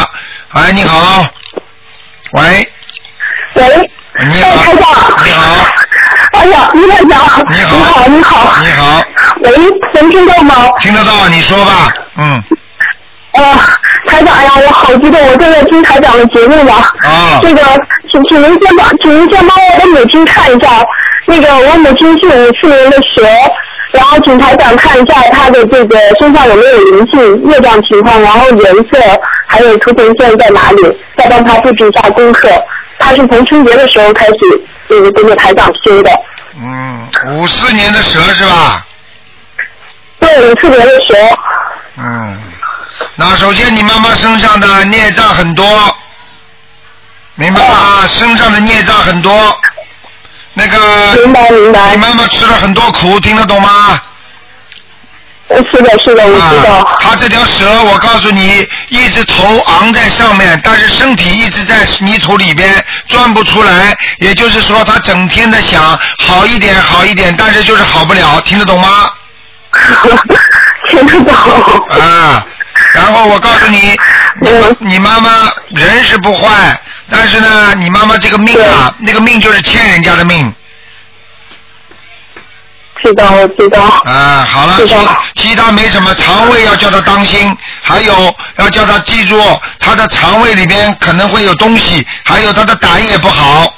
哎，你好，喂，喂，你好，台长。你好，哎呀，卢台长。你好你好，你好。你好，喂，能听到吗？听得到，你说吧，嗯，呃，台长呀，我好激动，我正在听台长的节目呢。啊这个，请请您先帮，请您先帮我的母亲看一下，那个我母亲是五四年的蛇，然后请台长看一下她的这个身上有没有灵性、业障情况，然后颜色，还有图腾线在哪里，再帮她布置一下功课。她是从春节的时候开始，就是跟着台长修的。嗯，五四年的蛇是吧？对，五四年的蛇。嗯，那首先你妈妈身上的孽障很多，明白吗？身上的孽障很多，那个明白明白。你妈妈吃了很多苦，听得懂吗？是的，是的，我知道。啊，它这条蛇，我告诉你，一直头昂在上面，但是身体一直在泥土里边钻不出来。也就是说，他整天的想好一点，好一点，但是就是好不了，听得懂吗？听得懂。啊，然后我告诉你，你 妈你妈妈人是不坏，但是呢，你妈妈这个命啊，那个命就是欠人家的命。知道，我知道。啊，好了，其其他没什么，肠胃要叫他当心，还有要叫他记住，他的肠胃里边可能会有东西，还有他的胆也不好。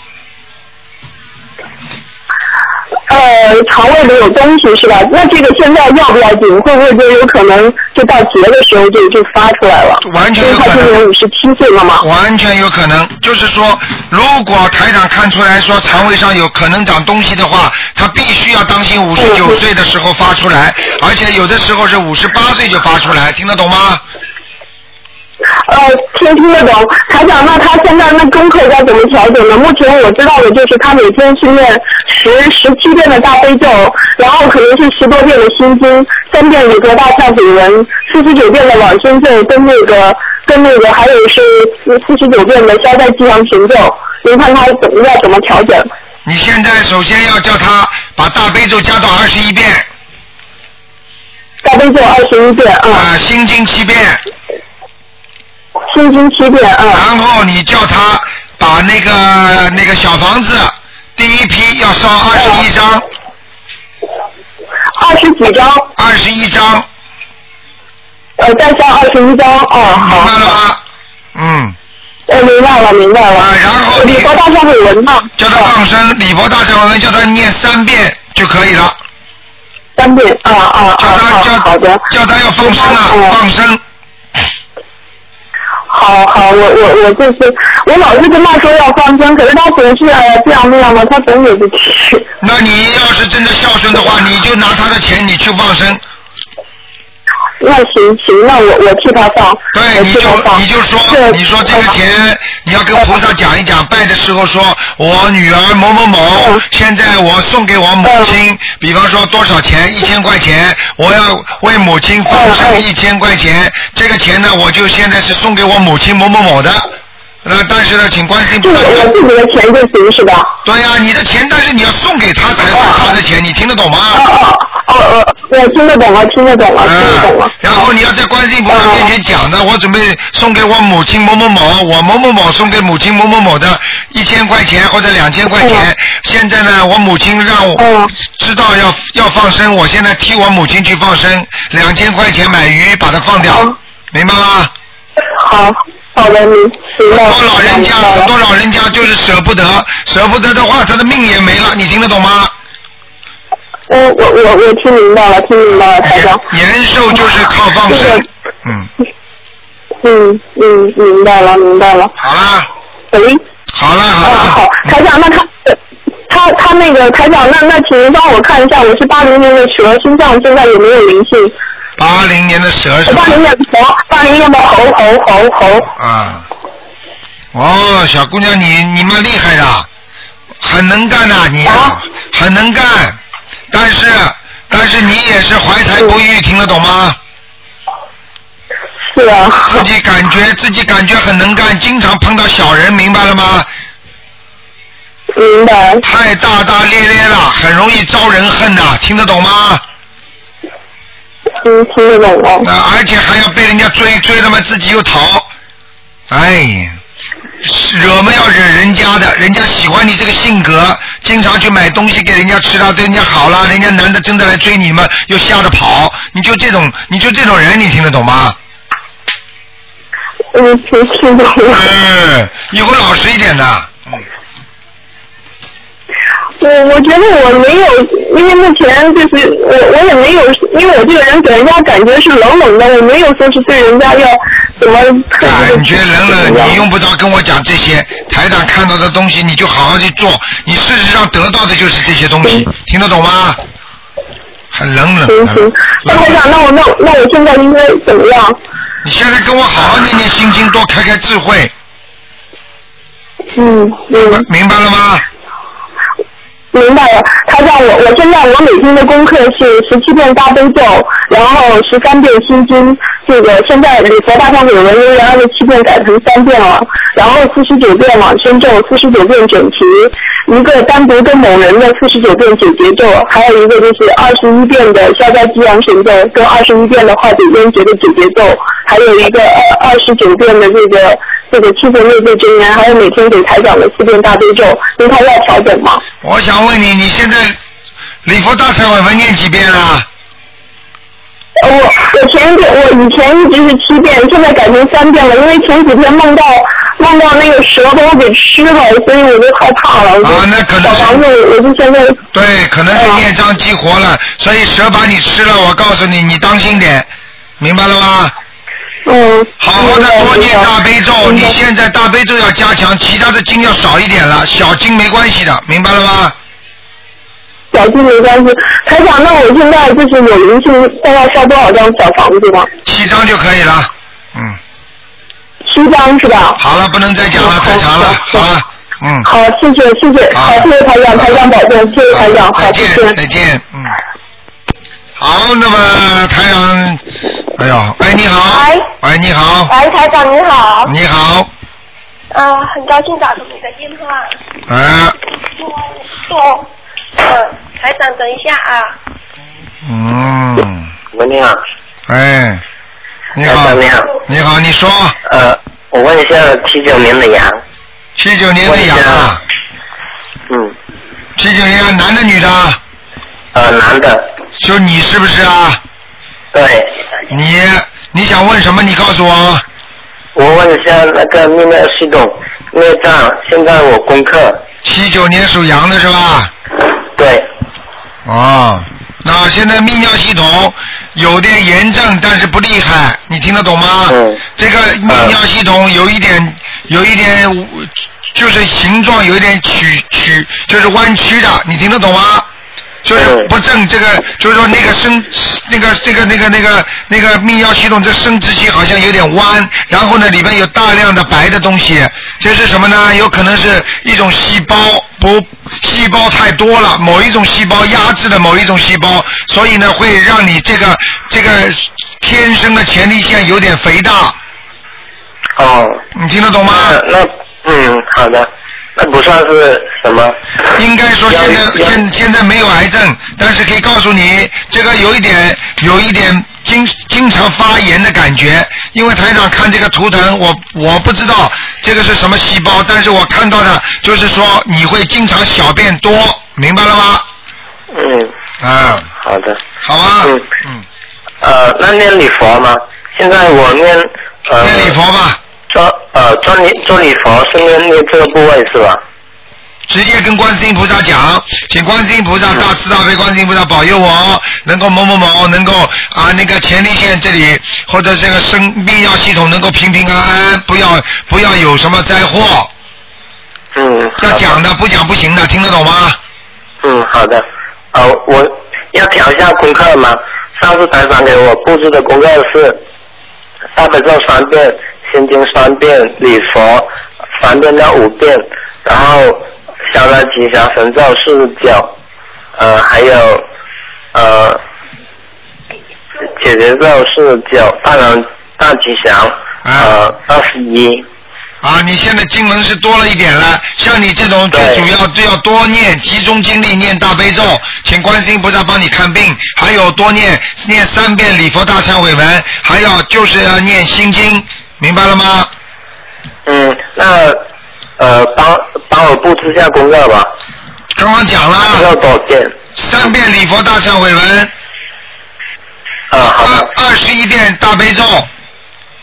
呃，肠胃里有东西是吧？那这个现在要不要紧？会不会就有可能就到结的时候就就发出来了？完全有可能五十七岁了吗。完全有可能，就是说，如果台长看出来说肠胃上有可能长东西的话，他必须要当心五十九岁的时候发出来，而且有的时候是五十八岁就发出来，听得懂吗？呃，听听得懂。台长，那他现在那功课该怎么调整呢？目前我知道的就是他每天训练十十七遍的大悲咒，然后可能是十多遍的心经，三遍礼佛大忏悔文，四十九遍的往生咒，跟那个跟那个还有是四十九遍的消灾吉祥神咒。您看他怎么要怎么调整？你现在首先要叫他把大悲咒加到二十一遍。大悲咒二十一遍啊。啊，心经七遍。心心经七遍，嗯。然后你叫他把那个那个小房子第一批要烧二十一张。二十几张。二十一张。呃，再烧二十一张，哦，好。明白了吗？嗯。我明白了，明白了。啊，然后礼佛大忏悔文呢？叫他放生，礼佛大忏悔文叫他念三遍就可以了。三遍，啊啊啊！好好的。叫他要放生了，放生。好好，我我我就是，我老是跟他说要放生，可是他总是这样那样的，他总也不去。那你要是真的孝顺的话，你就拿他的钱，你去放生。那行行，那我我替他放。对，你就你就说，你说这个钱你要跟菩萨讲一讲，拜的时候说，我女儿某某某，现在我送给我母亲，比方说多少钱，一千块钱，我要为母亲奉上一千块钱，这个钱呢，我就现在是送给我母亲某某某的。呃，但是呢，请观世音菩萨。我自己的钱就行是吧？对呀、你的钱，但是你要送给他才是他的钱，你听得懂吗？哦哦，我听得懂了，听得懂了，听得懂了。然后你要在观世音菩萨面前讲的，我准备送给我母亲某某某，我某某某送给母亲某某某的一千块钱或者两千块钱。现在呢，我母亲让我知道要要放生，我现在替我母亲去放生，两千块钱买鱼把它放掉，明白吗？好。好的，明明白。很多老人家，很多老人家就是舍不得，舍不得的话，他的命也没了，你听得懂吗？嗯我我我听明白了，听明白了，台长。延寿就是靠放生。嗯。嗯嗯，明白了，明白了。好啦。喂。好了好了。好，台长，那他他他那个台长，那那请您帮我看一下，我是八零年的蛇，身上现在有没有灵性？八零年的蛇是吧？八零年的猴，八零年的猴猴猴猴。啊。哦，小姑娘，你你蛮厉害的，很能干呐、你、很能干，但是但是你也是怀才不遇，听得懂吗？是啊。自己感觉自己感觉很能干，经常碰到小人，明白了吗？明白。太大大咧咧了，很容易招人恨呐、听得懂吗？嗯，听得懂了。啊，而且还要被人家追，追了嘛自己又逃，哎呀，惹嘛要惹人家的，人家喜欢你这个性格，经常去买东西给人家吃了，对人家好了，人家男的真的来追你嘛，又吓得跑，你就这种，你就这种人，你听得懂吗？嗯，听听懂了。嗯，以后老实一点的。我我觉得我没有，因为目前就是我我也没有，因为我这个人给人家感觉是冷冷的，我没有说是对人家要怎么特别的。感觉冷冷，你用不着跟我讲这些。台长看到的东西，你就好好去做。你事实上得到的就是这些东西，听得懂吗？很冷冷。行行，那台长，那我那那我现在应该怎么样？你现在跟我好好念念心经，多开开智慧。嗯嗯。明白了吗？明白了，他让，我我现在我每天的功课是十七遍大悲咒，然后十三遍心经，这个现在礼佛大忏悔文由原来的七遍改成三遍了，然后四十九遍往生咒，四十九遍准提，一个单独跟某人的四十九遍解结咒，还有一个就是二十一遍的消灾吉祥神咒，跟二十一遍的化解冤结的解结咒，还有一个二二十九遍的这个这个七佛灭罪真言，还有每天给台长的四遍大悲咒，您看要调整吗？我想问你，你现在礼佛大忏悔文念几遍了？我我前一遍我以前一直是七遍，现在改成三遍了，因为前几天梦到梦到那个蛇把我给吃了，所以我就害怕了。啊，那可能小房子我就现在对，可能是孽障激活了，所以蛇把你吃了。我告诉你，你当心点，明白了吗？嗯。好好的多念大悲咒，你现在大悲咒要加强，其他的经要少一点了，小经没关系的，明白了吗？小经没关系。台长，那我现在就是有灵性，大概烧多少张小房子吗？七张就可以了。嗯。七张是吧？好了，不能再讲了，太长了。好了，嗯。好，谢谢谢谢，好，谢谢台长，台长保重，谢谢台长，好，谢谢。再见，嗯。好，那么台长，哎呦，哎，你好。喂。喂，你好。喂，台长你好。你好。啊，很高兴打通你的电话。啊，说，嗯，台长等一下啊。嗯，喂，你好。哎，你好长你好。你好，你说。呃，我问一下七九年的羊。七九年的羊啊。嗯。七九年男的女的？呃，男的。就你是不是啊？对。你你想问什么？你告诉我。我问一下那个泌尿系统孽障，现在我功课。七九年属羊的是吧？对。哦，那现在泌尿系统有点炎症，但是不厉害，你听得懂吗？嗯。这个泌尿系统有一点，有一点，就是形状有一点曲曲，就是弯曲的，你听得懂吗？就是不正，这个就是说那个生那个这个那个那个那个泌尿系统这生殖器好像有点弯，然后呢里面有大量的白的东西，这是什么呢？有可能是一种细胞不细胞太多了，某一种细胞压制了某一种细胞，所以呢会让你这个这个天生的前列腺有点肥大。哦。你听得懂吗？那嗯，好的。那不算是什么？应该说现在现现在没有癌症，但是可以告诉你，这个有一点有一点经经常发炎的感觉。因为台长看这个图腾，我我不知道这个是什么细胞，但是我看到的就是说你会经常小便多，明白了吗？嗯。啊。好的。好啊。嗯嗯。呃，那念礼佛吗？现在我念呃。念礼佛吧。做呃做礼做礼佛是念念这个部位是吧？直接跟观世音菩萨讲，请观世音菩萨大慈大悲观世音菩萨保佑我能够某某某能够啊那个前列腺这里或者这个生泌尿系统能够平平安安，不要不要有什么灾祸。嗯。要讲的不讲不行的，听得懂吗？嗯，好的。呃，我要调一下功课嘛？上次台长给我布置的功课是大悲咒三遍。心经三遍，礼佛三遍到五遍，然后消灾吉祥神咒四十九，呃，还有呃解结咒四十九，大人大吉祥呃二十一。啊，你现在经文是多了一点了，像你这种最主要就要多念，集中精力念大悲咒，请观世音菩萨帮你看病，还有多念念三遍礼佛大忏悔文，还要就是要念心经。明白了吗？嗯，那呃，帮帮我布置一下功课吧。刚刚讲了。要多少遍？三遍礼佛大忏悔文。啊，好二二十一遍大悲咒。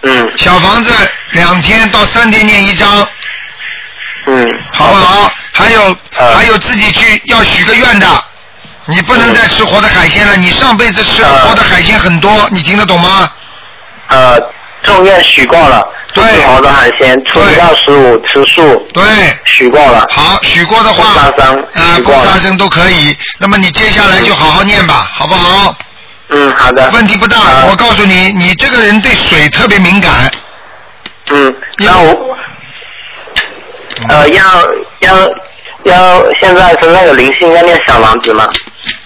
嗯。小房子两天到三天念一张。嗯。好不好？还有还有自己去要许个愿的，你不能再吃活的海鲜了。你上辈子吃活的海鲜很多，你听得懂吗？呃。咒愿许过了，对，好的海鲜，初一到十五吃素。对，许过了。好，许过的话，杀生，啊，过杀生都可以。那么你接下来就好好念吧，好不好？嗯，好的。问题不大，我告诉你，你这个人对水特别敏感。嗯，那我，呃，要要要，现在身上有灵性，要念小房子吗？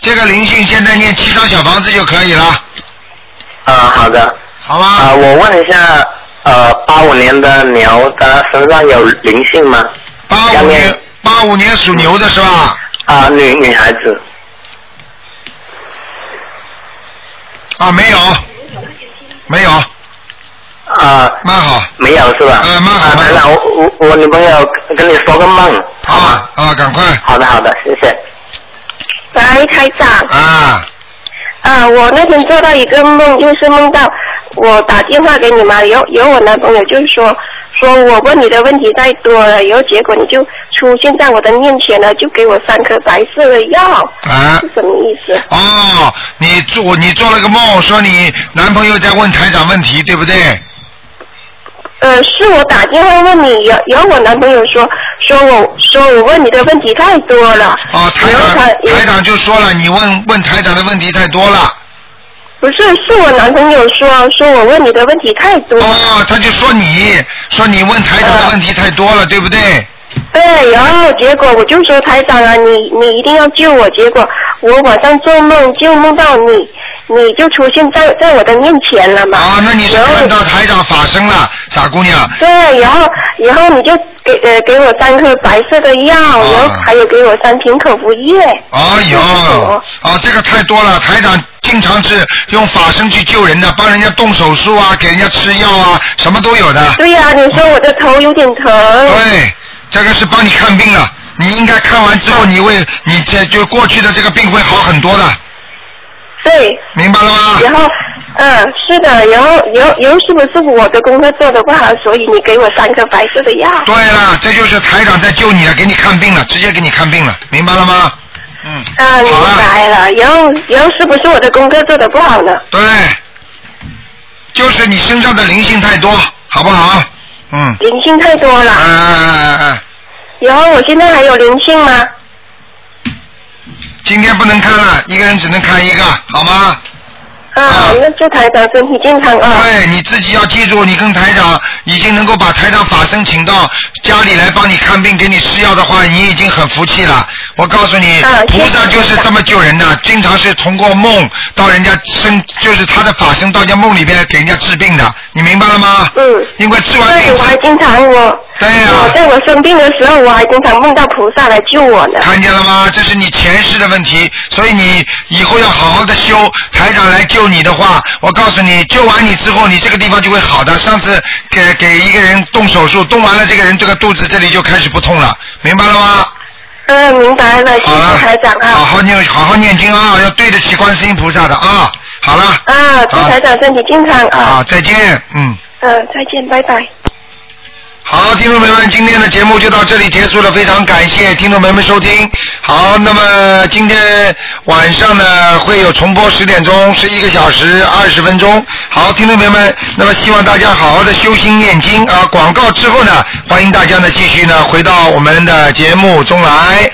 这个灵性现在念七张小房子就可以了。啊，好的。好吗？啊，我问一下，呃，八五年的牛，它身上有灵性吗？八五年，八五年属牛的是吧？啊，女女孩子。啊，没有，没有。啊。蛮好。没有是吧？嗯，蛮好。台长，我我我女朋友跟你说个梦，好吗？啊，赶快。好的好的，谢谢。喂，台长。啊。啊，我那天做到一个梦，就是梦到。我打电话给你嘛，有有我男朋友就是说，说我问你的问题太多了，然后结果你就出现在我的面前了，就给我三颗白色的药，啊，是什么意思？哦，你做你做了个梦，说你男朋友在问台长问题，对不对？呃，是我打电话问你，然然后我男朋友说，说我说我问你的问题太多了，哦，台长台长就说了，你问问台长的问题太多了。不是，是我男朋友说说我问你的问题太多。哦，他就说你说你问台长的问题太多了，对不对？对，然后结果我就说台长啊，你你一定要救我。结果我晚上做梦就梦到你，你就出现在在我的面前了嘛。啊，那你是看到台长发生了，傻姑娘。对，然后然后你就给呃给我三颗白色的药，然后还有给我三瓶口服液。哎呦，啊，这个太多了。台长经常是用法身去救人的，帮人家动手术啊，给人家吃药啊，什么都有的。对呀、你说我的头有点疼。对，这个是帮你看病了。你应该看完之后，你会你这就过去的这个病会好很多的。对。明白了吗？然后，嗯，是的，然后，然后，然后是不是我的功课做的不好，所以你给我三颗白色的药？对了，这就是台长在救你了，给你看病了，直接给你看病了，明白了吗？嗯啊，明白了。然后，然后是不是我的功课做的不好呢？对，就是你身上的灵性太多，好不好？嗯。灵性太多了。哎哎哎哎，然后我现在还有灵性吗？今天不能看了，一个人只能看一个，好吗？啊，那祝台长身体健康啊。对，你自己要记住，你跟台长已经能够把台长法身请到家里来帮你看病、给你吃药的话，你已经很福气了。我告诉你，啊菩萨就是这么救人的，经常是通过梦到人家身，就是他的法身到人家梦里边给人家治病的，你明白了吗？嗯。因为治完病对，我还经常我。对呀、我在我生病的时候，我还经常梦到菩萨来救我呢。看见了吗？这是你前世的问题，所以你以后要好好的修。台长来救你的话，我告诉你，救完你之后，你这个地方就会好的。上次给给一个人动手术，动完了，这个人这个肚子这里就开始不痛了，明白了吗？嗯，明白了，谢谢台长啊。好好念，好好念经啊，要对得起观世音菩萨的啊。好了，啊，祝台长身体健康啊。啊，再见，嗯。嗯，再见，拜拜。好，听众朋友们，今天的节目就到这里结束了，非常感谢听众朋友们收听。好，那么今天晚上呢会有重播十点钟，十一个小时二十分钟。好，听众朋友们，那么希望大家好好的修心念经啊。广告之后呢，欢迎大家呢继续呢回到我们的节目中来。